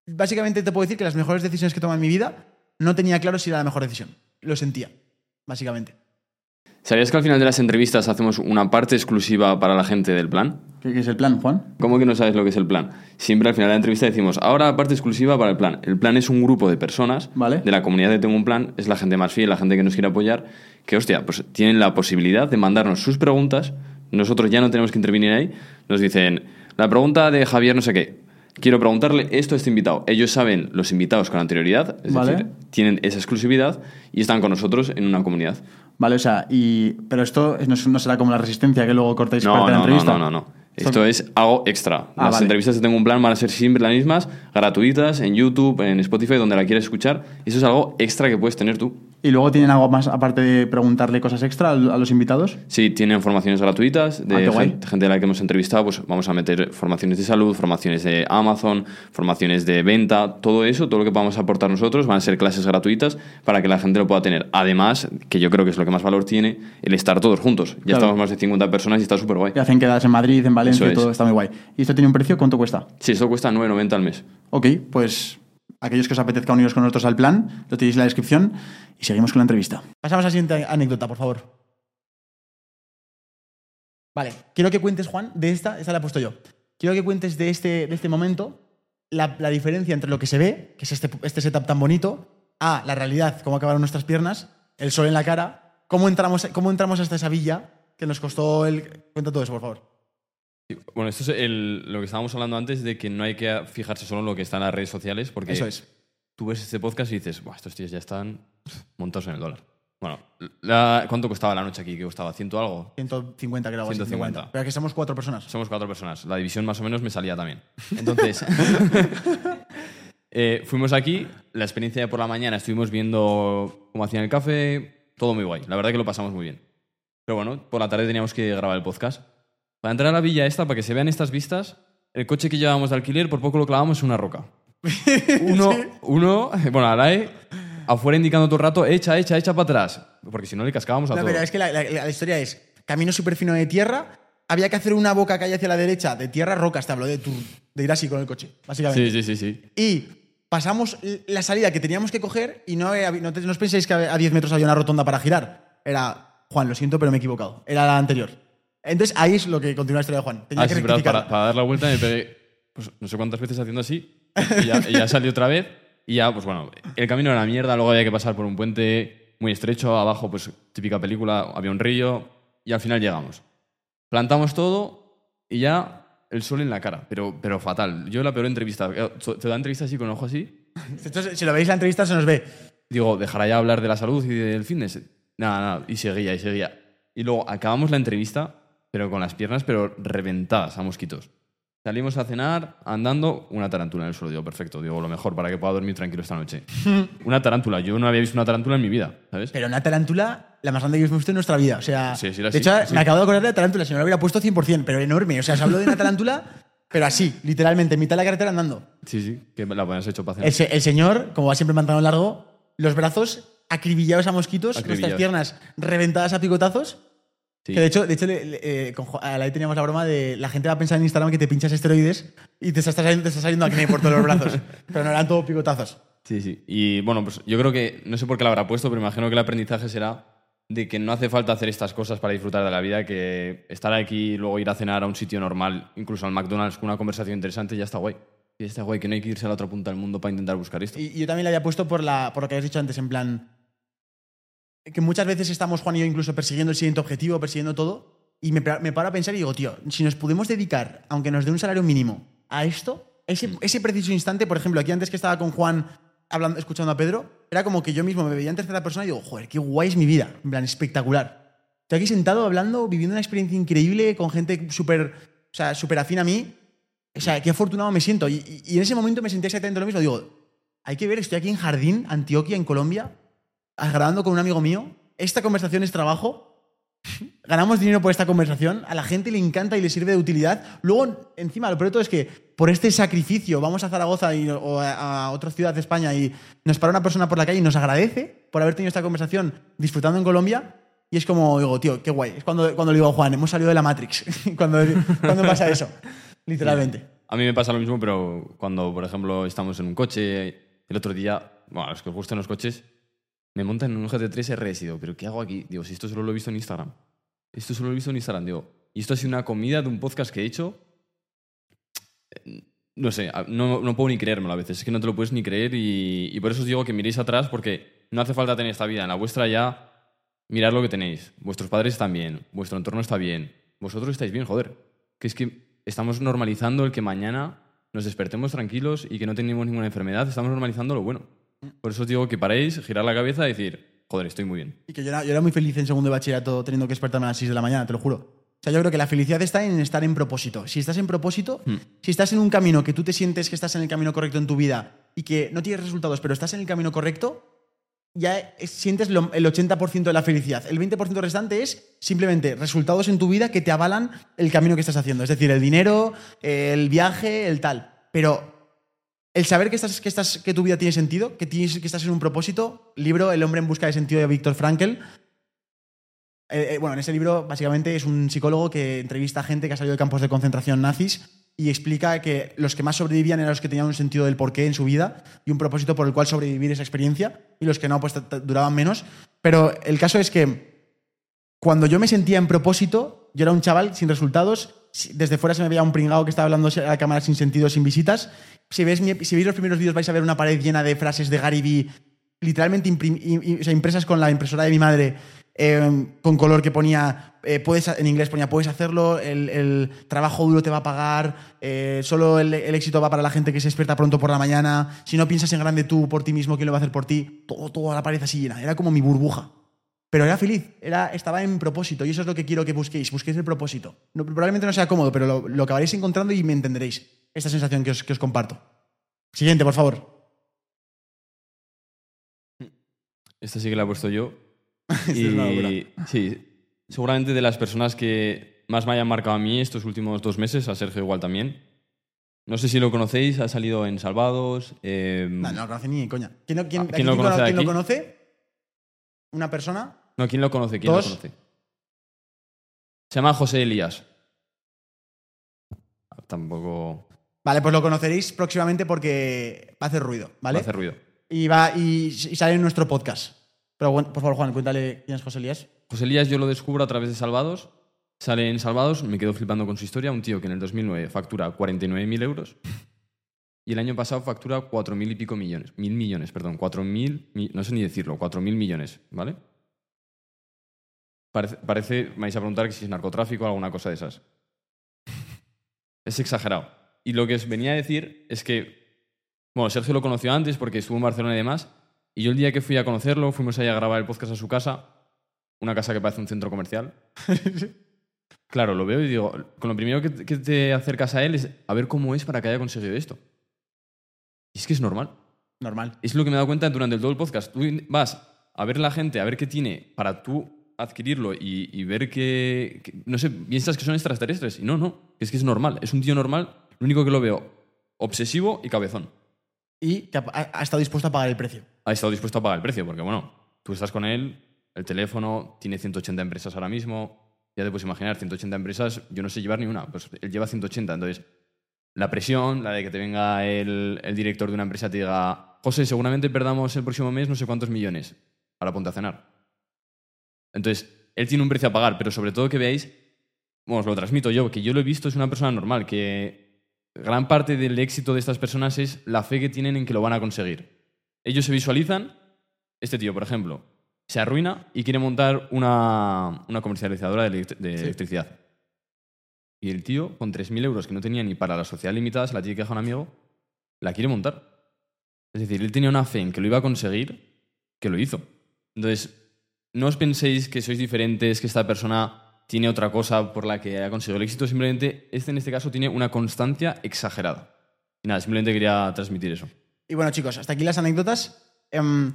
Básicamente te puedo decir que las mejores decisiones que he tomado en mi vida no tenía claro si era la mejor decisión. Lo sentía, básicamente. ¿Sabías que al final de las entrevistas hacemos una parte exclusiva para la gente del plan? ¿Qué, es el plan, Juan? ¿Cómo que no sabes lo que es el plan? Siempre al final de la entrevista decimos, ahora parte exclusiva para el plan. El plan es un grupo de personas Vale. de la comunidad de Tengo un Plan, es la gente más fiel, la gente que nos quiere apoyar, que hostia, pues tienen la posibilidad de mandarnos sus preguntas, nosotros ya no tenemos que intervenir ahí, nos dicen, la pregunta de Javier no sé qué, quiero preguntarle esto a este invitado. Ellos saben los invitados con anterioridad, es Vale. decir, tienen esa exclusividad y están con nosotros en una comunidad. Vale, o sea, y, pero esto no, no será como la resistencia que luego cortáis No, parte de la no, no, entrevista. no, no, no. Esto es algo extra. Ah, Las vale. entrevistas que tengo un plan van a ser siempre las mismas, gratuitas, en YouTube, en Spotify, donde la quieras escuchar. Eso es algo extra que puedes tener tú. ¿Y luego tienen algo más aparte de preguntarle cosas extra a los invitados? Sí, tienen formaciones gratuitas de Ah, gente, gente a la que hemos entrevistado. Pues vamos a meter formaciones de salud, formaciones de Amazon, formaciones de venta, todo eso, todo lo que podamos aportar nosotros van a ser clases gratuitas para que la gente lo pueda tener. Además, que yo creo que es lo que más valor tiene, el estar todos juntos. Ya Claro. estamos más de 50 personas y está súper guay. Y hacen quedadas en Madrid, en Valencia, es. todo está muy guay. ¿Y esto tiene un precio? ¿Cuánto cuesta? Sí, esto cuesta 9,90 al mes. Ok, pues aquellos que os apetezca uniros con nosotros al plan, lo tenéis en la descripción y seguimos con la entrevista. Pasamos a la siguiente anécdota, por favor. Vale, quiero que cuentes, Juan, de esta, esta la he puesto yo. Quiero que cuentes de este, de este momento la, diferencia entre lo que se ve, que es este, este setup tan bonito, a la realidad, cómo acabaron nuestras piernas, el sol en la cara, cómo entramos, cómo entramos hasta esa villa que nos costó el... Cuenta todo eso, por favor. Bueno, esto es el- lo que estábamos hablando antes de que no hay que fijarse solo en lo que está en las redes sociales, porque Eso es. tú ves este podcast y dices, Buah, estos tíos ya están montados en el dólar. Bueno, la- ¿cuánto costaba la noche aquí? ¿Qué costaba? ¿Ciento algo? 150 creo. algo así, 150. 150. Pero que somos cuatro personas. Somos cuatro personas. La división más o menos me salía también. Entonces, eh, fuimos aquí, la experiencia de por la mañana, estuvimos viendo cómo hacían el café, todo muy guay. La verdad que lo pasamos muy bien. Pero bueno, por la tarde teníamos que grabar el podcast. Para entrar a la villa esta, para que se vean estas vistas, el coche que llevábamos de alquiler, por poco lo clavamos en una roca. Uno, uno bueno, Alae, afuera indicando todo el rato, echa, echa, echa para atrás. Porque si no le cascábamos a No, todos. pero es que la, la- la historia es camino súper fino de tierra, había que hacer una boca calle hacia la derecha de tierra, rocas, te hablo de, tu- de ir así con el coche, básicamente. Sí, sí, sí, sí. Y pasamos la salida que teníamos que coger y no, había- no, te- no os penséis que a 10 metros había una rotonda para girar. Era, Juan, lo siento, pero me he equivocado. Era la anterior. Entonces ahí es lo que continúa la historia de Juan. Tenía Ah, que sí, verdad, para, para dar la vuelta me pegué pues, no sé cuántas veces haciendo así y ya, ya salió otra vez y ya, pues bueno, el camino era mierda, luego había que pasar por un puente muy estrecho, abajo pues típica película, había un río y al final llegamos. Plantamos todo y ya el sol en la cara, pero, pero fatal. Yo la peor entrevista, eh, te da entrevista así con el ojo así, si lo veis la entrevista se nos ve. digo, dejará ya hablar de la salud y del fitness. Nada, nada, y seguía, y seguía. Y luego acabamos la entrevista, pero con las piernas, pero reventadas a mosquitos. Salimos a cenar andando, una tarántula en el suelo. Digo, perfecto, digo, lo mejor para que pueda dormir tranquilo esta noche. una tarántula, yo no había visto una tarántula en mi vida, ¿sabes? Pero una tarántula, la más grande que hemos visto en nuestra vida. O sea, Sí, sí, era de así, hecho, así. me acabo de acordar de la tarántula, si no lo hubiera puesto 100%, pero enorme. O sea, se habló de una tarántula, pero así, literalmente, en mitad de la carretera andando. Sí, sí, que la habías hecho para cenar. El, se- el señor, como va siempre en pantalón largo, los brazos acribillados a mosquitos, nuestras piernas reventadas a picotazos. Sí. Que de hecho, de hecho le- le- eh, con ahí teníamos la broma de la gente va a pensar en Instagram que te pinchas esteroides y te está saliendo, te está saliendo acné por todos los brazos. pero no eran todo picotazos. Sí, sí. Y bueno, pues yo creo que, no sé por qué la habrá puesto, pero imagino que el aprendizaje será de que no hace falta hacer estas cosas para disfrutar de la vida, que estar aquí y luego ir a cenar a un sitio normal, incluso al McDonald's con una conversación interesante, ya está guay. Ya está guay, que no hay que irse a la otra punta del mundo para intentar buscar esto. Y, y yo también le había puesto por, la, por lo que habías dicho antes, en plan. Que muchas veces estamos, Juan y yo, incluso persiguiendo el siguiente objetivo, persiguiendo todo. Y me, me paro a pensar y digo, tío, si nos podemos dedicar, aunque nos dé un salario mínimo, a esto, ese, ese preciso instante, por ejemplo, aquí antes que estaba con Juan hablando, escuchando a Pedro, era como que yo mismo me veía en tercera persona y digo, joder, qué guay es mi vida. En plan, espectacular. Estoy aquí sentado hablando, viviendo una experiencia increíble con gente súper o sea, súper afín a mí. O sea, qué afortunado me siento. Y, y- y en ese momento me sentía exactamente lo mismo. Digo, hay que ver, estoy aquí en Jardín, Antioquia, en Colombia, grabando con un amigo mío. Esta conversación es trabajo. Ganamos dinero por esta conversación. A la gente le encanta y le sirve de utilidad. Luego, encima, lo peor de todo es que por este sacrificio vamos a Zaragoza y- o a, a otra ciudad de España y nos para una persona por la calle y nos agradece por haber tenido esta conversación disfrutando en Colombia. Y es como, digo, tío, qué guay. Es cuando, cuando le digo a Juan, hemos salido de la Matrix. cuando, cuando pasa eso. Literalmente. A mí me pasa lo mismo, pero cuando, por ejemplo, estamos en un coche, el otro día, bueno, a los que os gusten los coches, me montan en un GT3 RS y digo, ¿pero qué hago aquí? Digo, si esto solo lo he visto en Instagram. Esto solo lo he visto en Instagram. Digo, y esto ha sido una comida de un podcast que he hecho. Eh, No sé, no, no puedo ni creérmelo a veces. Es que no te lo puedes ni creer y, y por eso os digo que miréis atrás porque no hace falta tener esta vida. En la vuestra ya, mirad lo que tenéis. Vuestros padres están bien, vuestro entorno está bien, vosotros estáis bien, joder. Que es que estamos normalizando el que mañana nos despertemos tranquilos y que no tenemos ninguna enfermedad. Estamos normalizando lo bueno. Por eso os digo que paréis, girar la cabeza y decir, joder, estoy muy bien. Y que yo era, yo era muy feliz en segundo de bachillerato teniendo que despertarme a las 6 de la mañana, te lo juro. O sea, yo creo que la felicidad está en estar en propósito. Si estás en propósito, si estás en un camino que tú te sientes que estás en el camino correcto en tu vida y que no tienes resultados, pero estás en el camino correcto, ya es- sientes lo- el 80% de la felicidad. El 20% restante es simplemente resultados en tu vida que te avalan el camino que estás haciendo. Es decir, el dinero, el viaje, el tal. Pero el saber que, estás, que, estás, que tu vida tiene sentido, que, tienes, que estás en un propósito, libro El hombre en busca de sentido de Víctor Frankl. Eh, eh, bueno, en ese libro básicamente es un psicólogo que entrevista a gente que ha salido de campos de concentración nazis y explica que los que más sobrevivían eran los que tenían un sentido del porqué en su vida y un propósito por el cual sobrevivir esa experiencia y los que no, pues duraban menos. Pero el caso es que cuando yo me sentía en propósito, yo era un chaval sin resultados, desde fuera se me veía un pringao que estaba hablando a la cámara sin sentido, sin visitas. Si veis, mi- si veis los primeros vídeos vais a ver una pared llena de frases de Gary Vee, literalmente o impresas con la impresora de mi madre, eh, con color que ponía, eh, puedes, en inglés ponía, puedes hacerlo, el, trabajo duro te va a pagar, eh, solo el, el éxito va para la gente que se despierta pronto por la mañana, si no piensas en grande tú por ti mismo, ¿quién lo va a hacer por ti? Todo, toda la pared así llena, era como mi burbuja. Pero era feliz, era, estaba en propósito y eso es lo que quiero que busquéis, busquéis el propósito. No- probablemente no sea cómodo, pero lo, lo acabaréis encontrando y me entenderéis. Esta sensación que os, que os comparto. Siguiente, por favor. Esta sí que la he puesto yo. Y sí, seguramente de las personas que más me hayan marcado a mí estos últimos dos meses, a Sergio igual también. No sé si lo conocéis, ha salido en Salvados. eh, No, no lo conoce ni coña. ¿Quién, quién- Ah, ¿quién lo aquí- conoce de quién lo conoce? ¿Una persona? no, ¿quién lo conoce? ¿Quién Dos. lo conoce? Se llama José Elías. Tampoco Vale, pues lo conoceréis próximamente porque va a hacer ruido, ¿vale? va a hacer ruido. Y, va, y, y sale en nuestro podcast. Pero bueno, por favor, Juan, cuéntale quién es José Elías. José Elías yo lo descubro a través de Salvados. Sale en Salvados, me quedo flipando con su historia. Un tío que en el 2009 factura 49.000 euros y el año pasado factura 4.000 y pico millones. Mil millones, perdón. 4.000, mi- no sé ni decirlo, 4.000 millones, ¿vale? Parece, me vais a preguntar que si es narcotráfico o alguna cosa de esas. Es exagerado. Y lo que os venía a decir es que, bueno, Sergio lo conoció antes porque estuvo en Barcelona y demás. Y yo el día que fui a conocerlo, fuimos ahí a grabar el podcast a su casa, una casa que parece un centro comercial. Claro, lo veo y digo, con lo primero que te acercas a él es a ver cómo es para que haya conseguido esto. Y es que es normal. Normal. Es lo que me he dado cuenta durante todo el podcast. Tú vas a ver la gente, a ver qué tiene para tú adquirirlo y, y ver que, que- no sé, piensas que son extraterrestres. Y no, no, es que es normal. Es un tío normal. Lo único que lo veo obsesivo y cabezón. Y que ha- ha estado dispuesto a pagar el precio. Ha estado dispuesto a pagar el precio, porque bueno, tú estás con él, el teléfono, tiene 180 empresas ahora mismo. Ya te puedes imaginar, 180 empresas, yo no sé llevar ni una, pues él lleva 180. Entonces, la presión, la de que te venga el, el director de una empresa y te diga, José, seguramente perdamos el próximo mes no sé cuántos millones. Ahora ponte a cenar. Entonces, él tiene un precio a pagar, pero sobre todo que veáis, bueno, os lo transmito yo, que yo lo he visto, es una persona normal, que gran parte del éxito de estas personas es la fe que tienen en que lo van a conseguir. Ellos se visualizan, este tío, por ejemplo, se arruina y quiere montar una, una comercializadora de electricidad. Y el tío, con 3.000 euros que no tenía ni para la sociedad limitada, se la tiene que dejar a un amigo, la quiere montar. Es decir, él tenía una fe en que lo iba a conseguir, que lo hizo. Entonces, no os penséis que sois diferentes, que esta persona tiene otra cosa por la que ha conseguido el éxito, simplemente este en este caso tiene una constancia exagerada. Y nada, simplemente quería transmitir eso. Y bueno, chicos, hasta aquí las anécdotas. Em,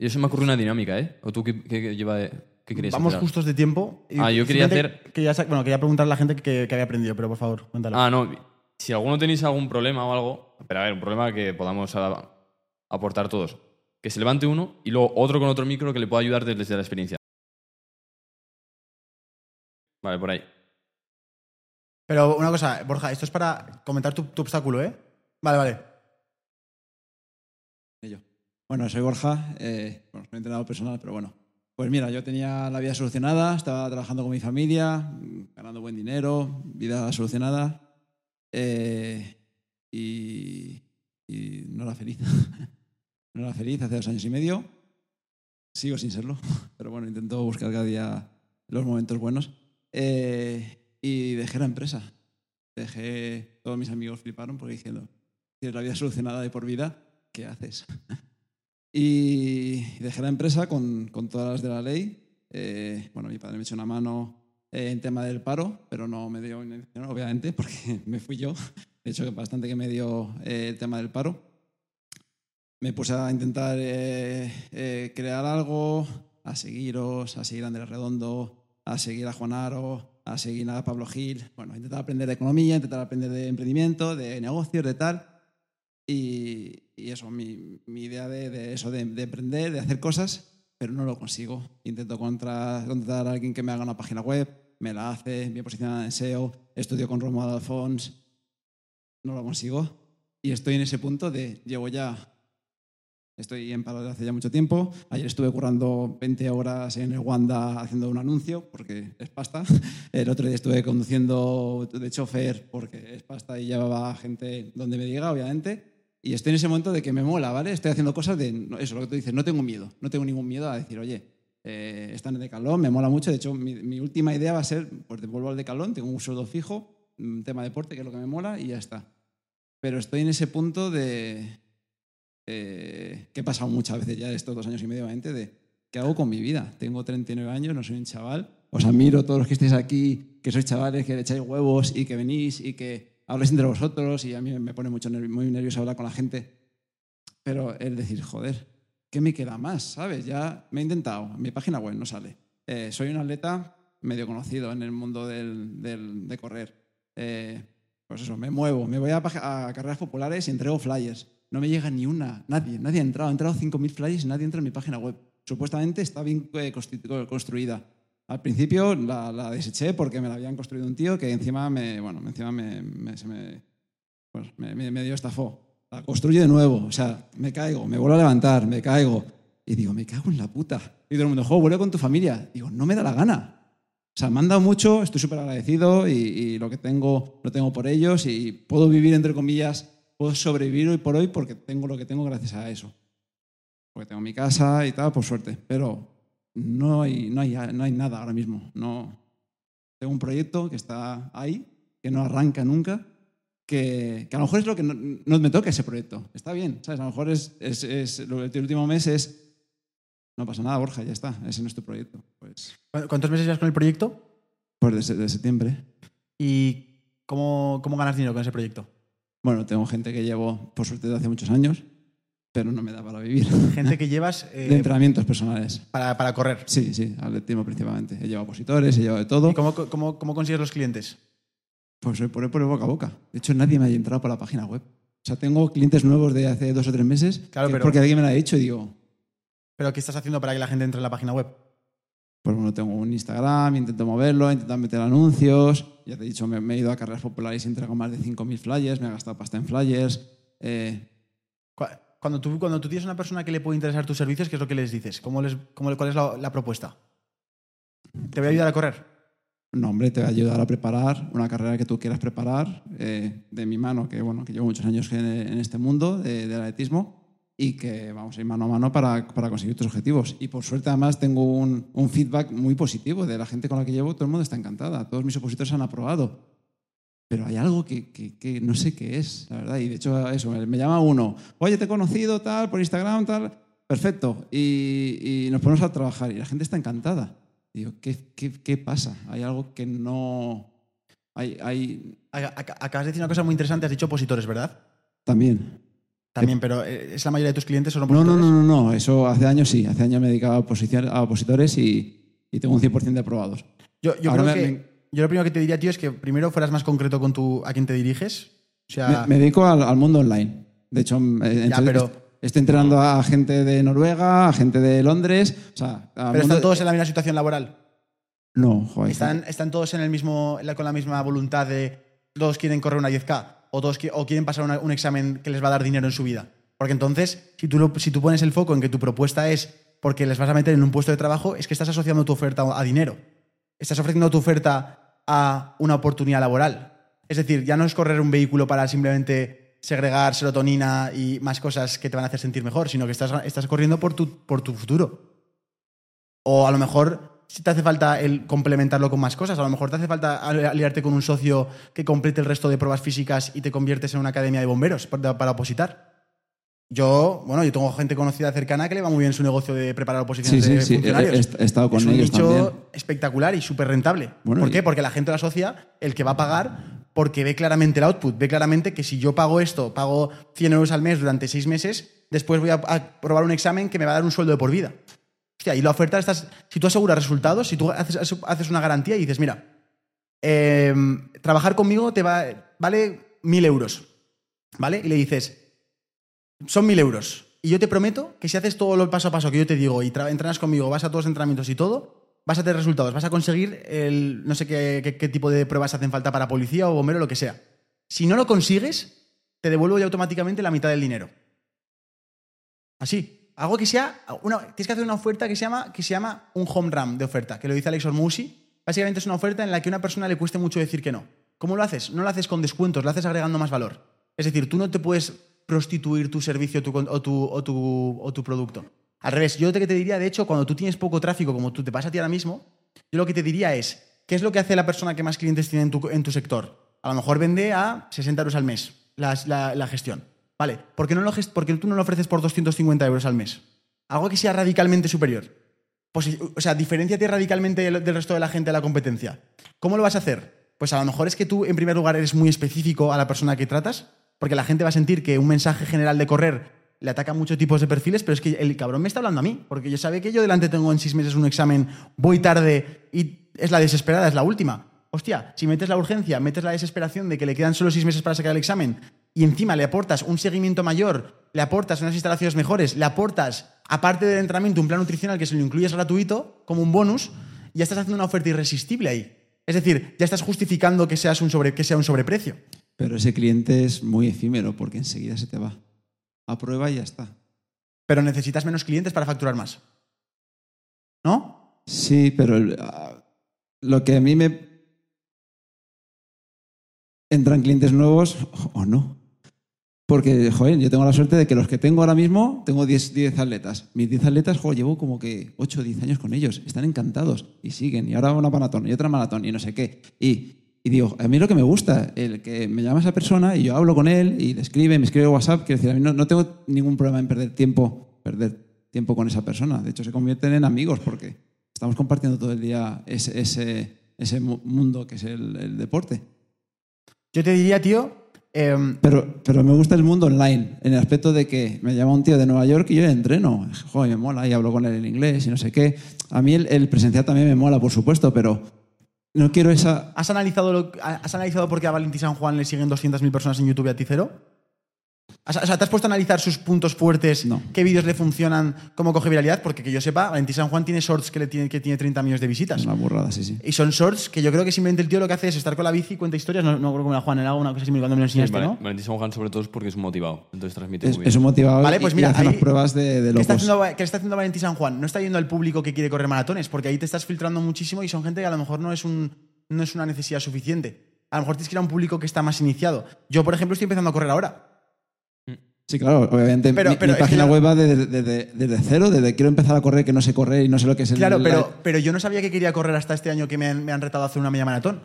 Y eso me ocurrió una dinámica, ¿eh? ¿O tú qué, qué- qué lleva de- qué querías vamos hacer? justos de tiempo. Y Ah, yo quería hacer- Quería, bueno, quería preguntar a la gente que, que había aprendido, pero por favor, cuéntalo. Ah, no. Si alguno tenéis algún problema o algo, pero a ver, un problema que podamos aportar todos. Que se levante uno y luego otro con otro micro que le pueda ayudar desde la experiencia. Vale, por ahí. Pero una cosa, Borja, esto es para comentar tu, tu obstáculo, ¿eh? Vale, vale. Bueno, soy Borja, eh, bueno, soy entrenador personal, pero bueno. Pues mira, yo tenía la vida solucionada, estaba trabajando con mi familia, ganando buen dinero, vida solucionada, eh, y, y no era feliz. no era feliz hace dos años y medio. Sigo sin serlo, pero bueno, intento buscar cada día los momentos buenos. Eh, y dejé la empresa. Dejé, todos mis amigos fliparon porque diciendo, tienes la vida solucionada de por vida, ¿qué haces? y dejé la empresa con, con todas las de la ley. Eh, bueno, mi padre me echó una mano eh, en tema del paro, pero no me dio obviamente, porque me fui yo. De hecho, bastante que me dio eh, el tema del paro. Me puse a intentar eh, eh, crear algo, a seguiros, a seguir a Andrés Redondo, a seguir a Juan Aro, a seguir a Pablo Gil. Bueno, intentar aprender de economía, intentar aprender de emprendimiento, de negocios, de tal. Y, y eso, mi, mi idea de, de eso, de, de emprender, de hacer cosas, pero no lo consigo. Intento contra- contratar a alguien que me haga una página web, me la hace, bien posicionada en SEO, estudio con Romuald Alfons, no lo consigo. Y estoy en ese punto de, llevo ya, estoy en paro desde hace ya mucho tiempo. Ayer estuve currando 20 horas en el Wanda haciendo un anuncio, porque es pasta. El otro día estuve conduciendo de chofer, porque es pasta y llevaba gente donde me diga, obviamente. Y estoy en ese momento de que me mola, ¿vale? Estoy haciendo cosas de, eso, lo que tú dices, no tengo miedo, no tengo ningún miedo a decir, oye, eh, está en decalón, me mola mucho. De hecho, mi, mi última idea va a ser, pues vuelvo al decalón, tengo un sueldo fijo, un tema de deporte, que es lo que me mola, y ya está. Pero estoy en ese punto de, eh, que he pasado muchas veces ya estos dos años y medio, obviamente, de qué hago con mi vida. Tengo 39 años, no soy un chaval. Os admiro todos los que estéis aquí, que sois chavales, que le echáis huevos y que venís y que habláis entre vosotros y a mí me pone mucho muy nervioso hablar con la gente. Pero es decir, joder, ¿qué me queda más? ¿Sabes? Ya me he intentado, mi página web no sale. Eh, soy un atleta medio conocido en el mundo del, del- de correr. Eh, pues eso, me muevo, me voy a, a carreras populares y entrego flyers. No me llega ni una, nadie, nadie ha entrado. Ha entrado 5.000 flyers y nadie entra en mi página web. Supuestamente está bien eh, construida. Al principio la, deseché porque me la habían construido un tío que encima me, bueno, encima me, me- se me, pues me, dio estafó. La construyo de nuevo, o sea, me caigo, me vuelvo a levantar, me caigo. Y digo, me cago en la puta. Y todo el mundo, jo, vuelve con tu familia. Digo, no me da la gana. O sea, me han dado mucho, estoy súper agradecido y, y lo que tengo lo tengo por ellos y puedo vivir, entre comillas, puedo sobrevivir hoy por hoy porque tengo lo que tengo gracias a eso. Porque tengo mi casa y tal, por suerte. Pero no hay, no hay, no hay nada ahora mismo. No. Tengo un proyecto que está ahí, que no arranca nunca, que, que a lo mejor es lo que no, no me toca ese proyecto. Está bien, ¿sabes? A lo mejor es, es, es- del último mes es, no pasa nada, Borja, ya está, ese no es tu proyecto. Pues, ¿Cu- ¿Cuántos meses llevas con el proyecto? pues de, se- de septiembre. ¿Y cómo, cómo ganas dinero con ese proyecto? Bueno, tengo gente que llevo, por suerte, desde hace muchos años, pero no me da para vivir. Gente que llevas eh, De entrenamientos personales. para, para correr. Sí, sí, atletismo principalmente. He llevado opositores, he llevado de todo. ¿Y cómo, cómo, cómo consigues los clientes? Pues por, por el boca a boca. De hecho, nadie me ha entrado por la página web. O sea, tengo clientes nuevos de hace dos o tres meses Claro, pero- porque alguien me lo ha dicho y digo, ¿Pero qué estás haciendo para que la gente entre en la página web? pues bueno, tengo un Instagram, intento moverlo, intento meter anuncios. Ya te he dicho, me, me he ido a carreras populares y entrego más de 5.000 flyers, me he gastado pasta en flyers. Eh, Cuando tú, cuando tú tienes una persona que le puede interesar tus servicios, ¿qué es lo que les dices? ¿Cómo les, cómo, ¿Cuál es la, la propuesta? Te voy a ayudar a correr. No, hombre, te va a ayudar a preparar una carrera que tú quieras preparar eh, de mi mano, que bueno, que llevo muchos años en, en este mundo de- del atletismo y que vamos a ir mano a mano para, para conseguir tus objetivos. Y por suerte además tengo un, un feedback muy positivo de la gente con la que llevo, todo el mundo está encantada, todos mis opositores han aprobado. Pero hay algo que, que- que no sé qué es, la verdad. Y de hecho, eso, me, me llama uno, oye, te he conocido, tal, por Instagram, tal. Perfecto. Y, y nos ponemos a trabajar y la gente está encantada. Digo, ¿qué, qué, qué pasa? Hay algo que no... Hay, hay Acabas de decir una cosa muy interesante. Has dicho opositores, ¿verdad? también. También, pero eh, ¿es la mayoría de tus clientes son No, opositores? no, no, no, no. Eso hace años sí. Hace años me dedicaba a, opositores y, y tengo un 100% de aprobados. Yo, yo Ahora creo me- que. me- Yo lo primero que te diría, tío, es que primero fueras más concreto con tu, a quién te diriges. O sea, Me, me dedico al, al mundo online. De hecho, Ya, pero- estoy entrenando a gente de Noruega, a gente de Londres. O sea, pero mundo- están todos en la misma situación laboral. No, joder. Están, están todos en el mismo, con la misma voluntad de todos quieren correr una 10K o todos o quieren pasar una- un examen que les va a dar dinero en su vida. Porque entonces, si tú, lo- si tú pones el foco en que tu propuesta es porque les vas a meter en un puesto de trabajo, es que estás asociando tu oferta a dinero. Estás ofreciendo tu oferta a una oportunidad laboral. Es decir, ya no es correr un vehículo para simplemente segregar serotonina y más cosas que te van a hacer sentir mejor, sino que estás, estás corriendo por tu, por tu futuro. O a lo mejor si te hace falta el complementarlo con más cosas. A lo mejor te hace falta ali- aliarte con un socio que complete el resto de pruebas físicas y te conviertes en una academia de bomberos para, para opositar. Yo, bueno, yo tengo gente conocida cercana que le va muy bien su negocio de preparar oposiciones sí, de sí. He, funcionarios. he- he estado con es un ellos nicho también. espectacular y súper rentable. Bueno, ¿Por qué? Porque la gente lo asocia el que va a pagar porque ve claramente el output, ve claramente que si yo pago esto, pago 100 euros al mes durante seis meses, después voy a, a probar un examen que me va a dar un sueldo de por vida. Hostia, y la oferta, estás, si tú aseguras resultados, si tú haces, haces una garantía y dices, mira, eh, trabajar conmigo te va, vale mil euros, ¿vale? Y le dices, son mil euros. Y yo te prometo que si haces todo lo paso a paso que yo te digo y entrenas conmigo, vas a todos los entrenamientos y todo, vas a tener resultados, vas a conseguir el, no sé qué tipo de pruebas hacen falta para policía o bombero, lo que sea. Si no lo consigues, te devuelvo ya automáticamente la mitad del dinero. Así. Algo que sea. Una, tienes que hacer una oferta que se, llama, que se llama un home run de oferta, que lo dice Alex Ormusi. Básicamente es una oferta en la que a una persona le cueste mucho decir que no. ¿Cómo lo haces? No lo haces con descuentos, lo haces agregando más valor. Es decir, tú no te puedes prostituir tu servicio tu o, tu, o, tu, o tu producto. Al revés, yo te, diría, de hecho, cuando tú tienes poco tráfico, como tú te pasa a ti ahora mismo, yo lo que te diría es, ¿qué es lo que hace la persona que más clientes tiene en tu, en tu sector? A lo mejor vende a 60 euros al mes la, la- gestión. Vale, ¿por qué, no lo gest- tú no lo ofreces por 250 euros al mes? Algo que sea radicalmente superior. Posi- o sea, diferenciate radicalmente del resto de la gente de la competencia. ¿Cómo lo vas a hacer? Pues a lo mejor es que tú, en primer lugar, eres muy específico a la persona que tratas, porque la gente va a sentir que un mensaje general de correr le ataca muchos tipos de perfiles, pero es que el cabrón me está hablando a mí, porque yo sabe que yo delante tengo en seis meses un examen, voy tarde y es la desesperada, es la última. Hostia, si metes la urgencia, metes la desesperación de que le quedan solo seis meses para sacar el examen y encima le aportas un seguimiento mayor, le aportas unas instalaciones mejores, le aportas, aparte del entrenamiento, un plan nutricional que se lo incluyes gratuito como un bonus, ya estás haciendo una oferta irresistible ahí. Es decir, ya estás justificando que, seas un sobre, que sea un sobreprecio. Pero ese cliente es muy efímero porque enseguida se te va. Aprueba y ya está. Pero necesitas menos clientes para facturar más. ¿No? Sí, pero ah, lo que a mí me... Entran clientes nuevos o no. Porque, joder, yo tengo la suerte de que los que tengo ahora mismo, tengo 10, 10 atletas. Mis 10 atletas, joder, llevo como que 8 o 10 años con ellos. Están encantados y siguen. Y ahora una maratón y otra maratón y no sé qué. Y, y digo, a mí lo que me gusta, el que me llama esa persona y yo hablo con él y le escribe, me escribe WhatsApp. Quiero decir, a mí no, no tengo ningún problema en perder tiempo, perder tiempo con esa persona. De hecho, se convierten en amigos porque estamos compartiendo todo el día ese, ese, ese mu- mundo que es el, el deporte. Yo te diría, tío, em, Pero, pero me gusta el mundo online, en el aspecto de que me llama un tío de Nueva York y yo le entreno. Joder, me mola y hablo con él en inglés y no sé qué. A mí el, el presencial también me mola, por supuesto, pero no quiero esa... ¿has, analizado lo- ¿has analizado por qué a Valentín San Juan le siguen 200.000 personas en YouTube y a ti cero? O sea, ¿te has puesto a analizar sus puntos fuertes? No. ¿Qué vídeos le funcionan? ¿Cómo coge viralidad? Porque que yo sepa, Valentín San Juan tiene shorts que, le tiene, que tiene 30 millones de visitas. Una burrada, sí, sí. Y son shorts que yo creo que simplemente el tío lo que hace es estar con la bici, cuenta historias. No, no creo que me la Juan, era una cosa así cuando me lo enseñaste, vale, ¿no? Valentín San sobre todo es porque es un motivado. Entonces transmite Es, muy bien. es un motivador Vale, y- pues y mira, hace ahí- unas pruebas de, de ¿Qué está, locos. haciendo, qué está haciendo Valentín San Juan? No está yendo al público que quiere correr maratones, porque ahí te estás filtrando muchísimo y son gente que a lo mejor no es, un, no es una necesidad suficiente. A lo mejor tienes que ir a un público que está más iniciado. Yo, por ejemplo, estoy empezando a correr ahora. Sí, claro, obviamente. Pero- mi, pero mi es que página web va desde, desde- desde cero, desde quiero empezar a correr, que no sé correr y no sé lo que es el. Claro, la- pero, pero yo no sabía que quería correr hasta este año que me han, me han retado a hacer una media maratón.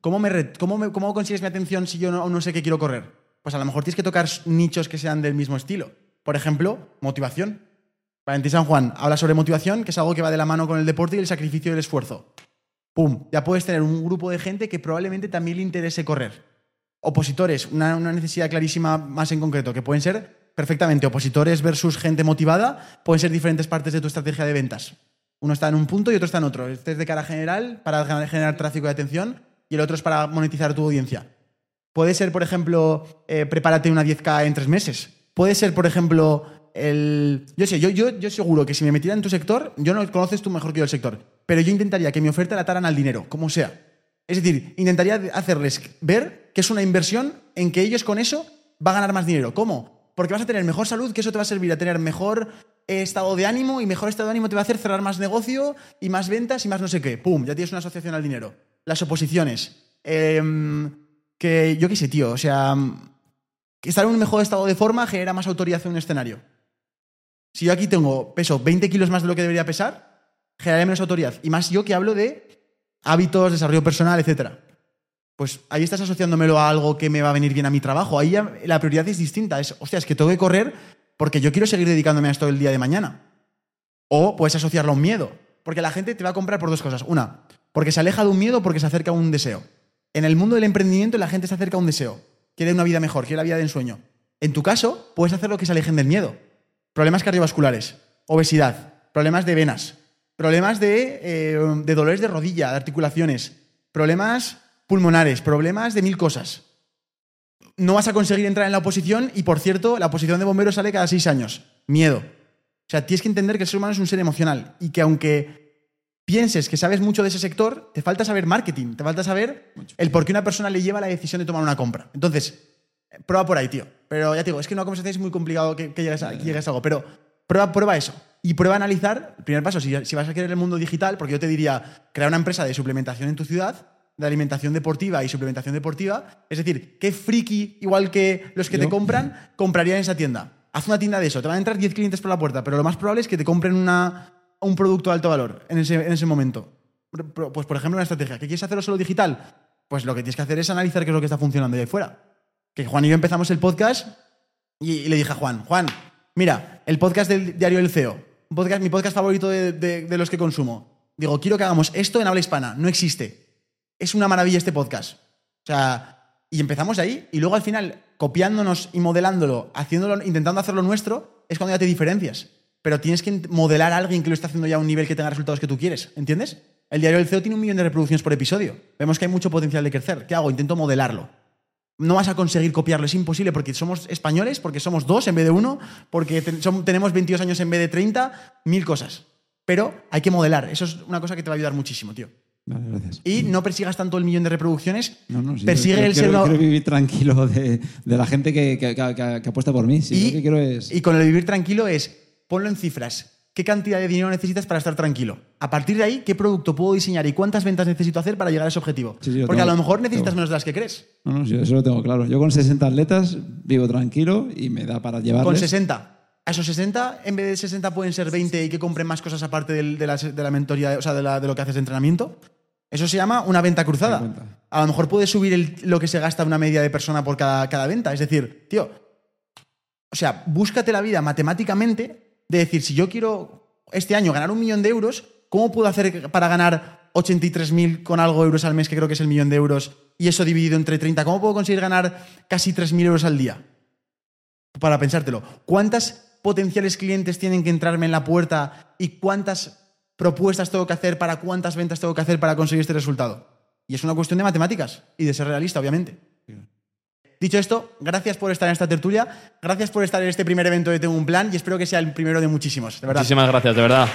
¿Cómo, me re- cómo, me- cómo consigues mi atención si yo no, no sé qué quiero correr? Pues a lo mejor tienes que tocar nichos que sean del mismo estilo. Por ejemplo, motivación. Valentín San Juan habla sobre motivación, que es algo que va de la mano con el deporte y el sacrificio y el esfuerzo. ¡Pum! Ya puedes tener un grupo de gente que probablemente también le interese correr. Opositores, una, necesidad clarísima más en concreto, que pueden ser perfectamente opositores versus gente motivada, pueden ser diferentes partes de tu estrategia de ventas. Uno está en un punto y otro está en otro. Este es de cara general para generar- generar tráfico de atención y el otro es para monetizar tu audiencia. Puede ser, por ejemplo, eh, prepárate una 10K en tres meses. Puede ser, por ejemplo, el... Yo sé, yo, yo, yo seguro que si me metiera en tu sector, yo no conoces tú mejor que yo el sector, pero yo intentaría que mi oferta la ataran al dinero, como sea. Es decir, intentaría hacerles ver que es una inversión en que ellos con eso van a ganar más dinero. ¿Cómo? Porque vas a tener mejor salud, que eso te va a servir a tener mejor estado de ánimo y mejor estado de ánimo te va a hacer cerrar más negocio y más ventas y más no sé qué. ¡Pum! Ya tienes una asociación al dinero. Las oposiciones. Em, que yo qué sé, tío. O sea, que estar en un mejor estado de forma genera más autoridad en un escenario. Si yo aquí tengo peso 20 kilos más de lo que debería pesar, generaré menos autoridad. Y más yo que hablo de hábitos, desarrollo personal, etcétera. Pues ahí estás asociándomelo a algo que me va a venir bien a mi trabajo. Ahí la prioridad es distinta. Es, hostia, es que tengo que correr porque yo quiero seguir dedicándome a esto el día de mañana. O puedes asociarlo a un miedo. Porque la gente te va a comprar por dos cosas. Una, porque se aleja de un miedo porque se acerca a un deseo. En el mundo del emprendimiento la gente se acerca a un deseo. Quiere una vida mejor, quiere la vida de ensueño. En tu caso, puedes hacer lo que se alejen del miedo. Problemas cardiovasculares, obesidad, problemas de venas, problemas de, eh, de dolores de rodilla, de articulaciones, problemas pulmonares, problemas de mil cosas. No vas a conseguir entrar en la oposición y, por cierto, la oposición de bomberos sale cada seis años. Miedo. O sea, tienes que entender que el ser humano es un ser emocional y que aunque pienses que sabes mucho de ese sector, te falta saber marketing, te falta saber el por qué una persona le lleva la decisión de tomar una compra. Entonces, prueba por ahí, tío. Pero ya te digo, es que en una conversación es muy complicado que, que llegues, a, que llegues a algo. Pero prueba, prueba eso. Y prueba a analizar, el primer paso, si, si vas a querer el mundo digital, porque yo te diría, crear una empresa de suplementación en tu ciudad, de alimentación deportiva y suplementación deportiva. Es decir, qué friki, igual que los que Yo. te compran, comprarían en esa tienda. Haz una tienda de eso. Te van a entrar 10 clientes por la puerta, pero lo más probable es que te compren una, un producto de alto valor en ese, en ese momento. Pues, por ejemplo, una estrategia. ¿Que quieres hacerlo solo digital? Pues lo que tienes que hacer es analizar qué es lo que está funcionando ahí fuera. Que Juan y yo empezamos el podcast y, y le dije a Juan, Juan, mira, el podcast del diario El CEO, podcast, mi podcast favorito de, los que consumo. Digo, quiero que hagamos esto en habla hispana. No existe. Es una maravilla este podcast. O sea, y empezamos ahí y luego al final, copiándonos y modelándolo, haciéndolo, intentando hacerlo nuestro, es cuando ya te diferencias. Pero tienes que modelar a alguien que lo está haciendo ya a un nivel que tenga resultados que tú quieres. ¿Entiendes? El diario del CEO tiene un millón de reproducciones por episodio. Vemos que hay mucho potencial de crecer. ¿Qué hago? Intento modelarlo. No vas a conseguir copiarlo, es imposible porque somos españoles, porque somos dos en vez de uno, porque ten- tenemos 22 años en vez de 30, mil cosas. Pero hay que modelar, eso es una cosa que te va a ayudar muchísimo, tío. Vale, gracias. Y no persigas tanto el millón de reproducciones, No, no, sí, persigue yo el ser quiero, vivir tranquilo de, de la gente que, que- que- que- que apuesta por mí. Sí, y, lo que quiero es. y con el vivir tranquilo es, ponlo en cifras. ¿Qué cantidad de dinero necesitas para estar tranquilo? A partir de ahí, ¿qué producto puedo diseñar y cuántas ventas necesito hacer para llegar a ese objetivo? Sí, sí, lo Porque a lo mejor necesitas tengo. menos de las que crees. No, no, yo eso lo tengo claro. Yo con 60 atletas vivo tranquilo y me da para llevarles. Con 60. A esos 60, en vez de 60 pueden ser 20 y que compren más cosas aparte de, la, de la mentoría, o sea, de, la- de lo que haces de entrenamiento. Eso se llama una venta cruzada. A lo mejor puedes subir el- lo que se gasta una media de persona por cada, cada venta. Es decir, tío, o sea, búscate la vida matemáticamente de decir, si yo quiero este año ganar un millón de euros, ¿cómo puedo hacer para ganar 83.000 con algo euros al mes, que creo que es el millón de euros, y eso dividido entre 30? ¿Cómo puedo conseguir ganar casi 3.000 euros al día? Para pensártelo. ¿Cuántas potenciales clientes tienen que entrarme en la puerta y cuántas propuestas tengo que hacer para cuántas ventas tengo que hacer para conseguir este resultado? Y es una cuestión de matemáticas y de ser realista, obviamente. Dicho esto, gracias por estar en esta tertulia, gracias por estar en este primer evento de Tengo un Plan y espero que sea el primero de muchísimos. Muchísimas gracias, de verdad.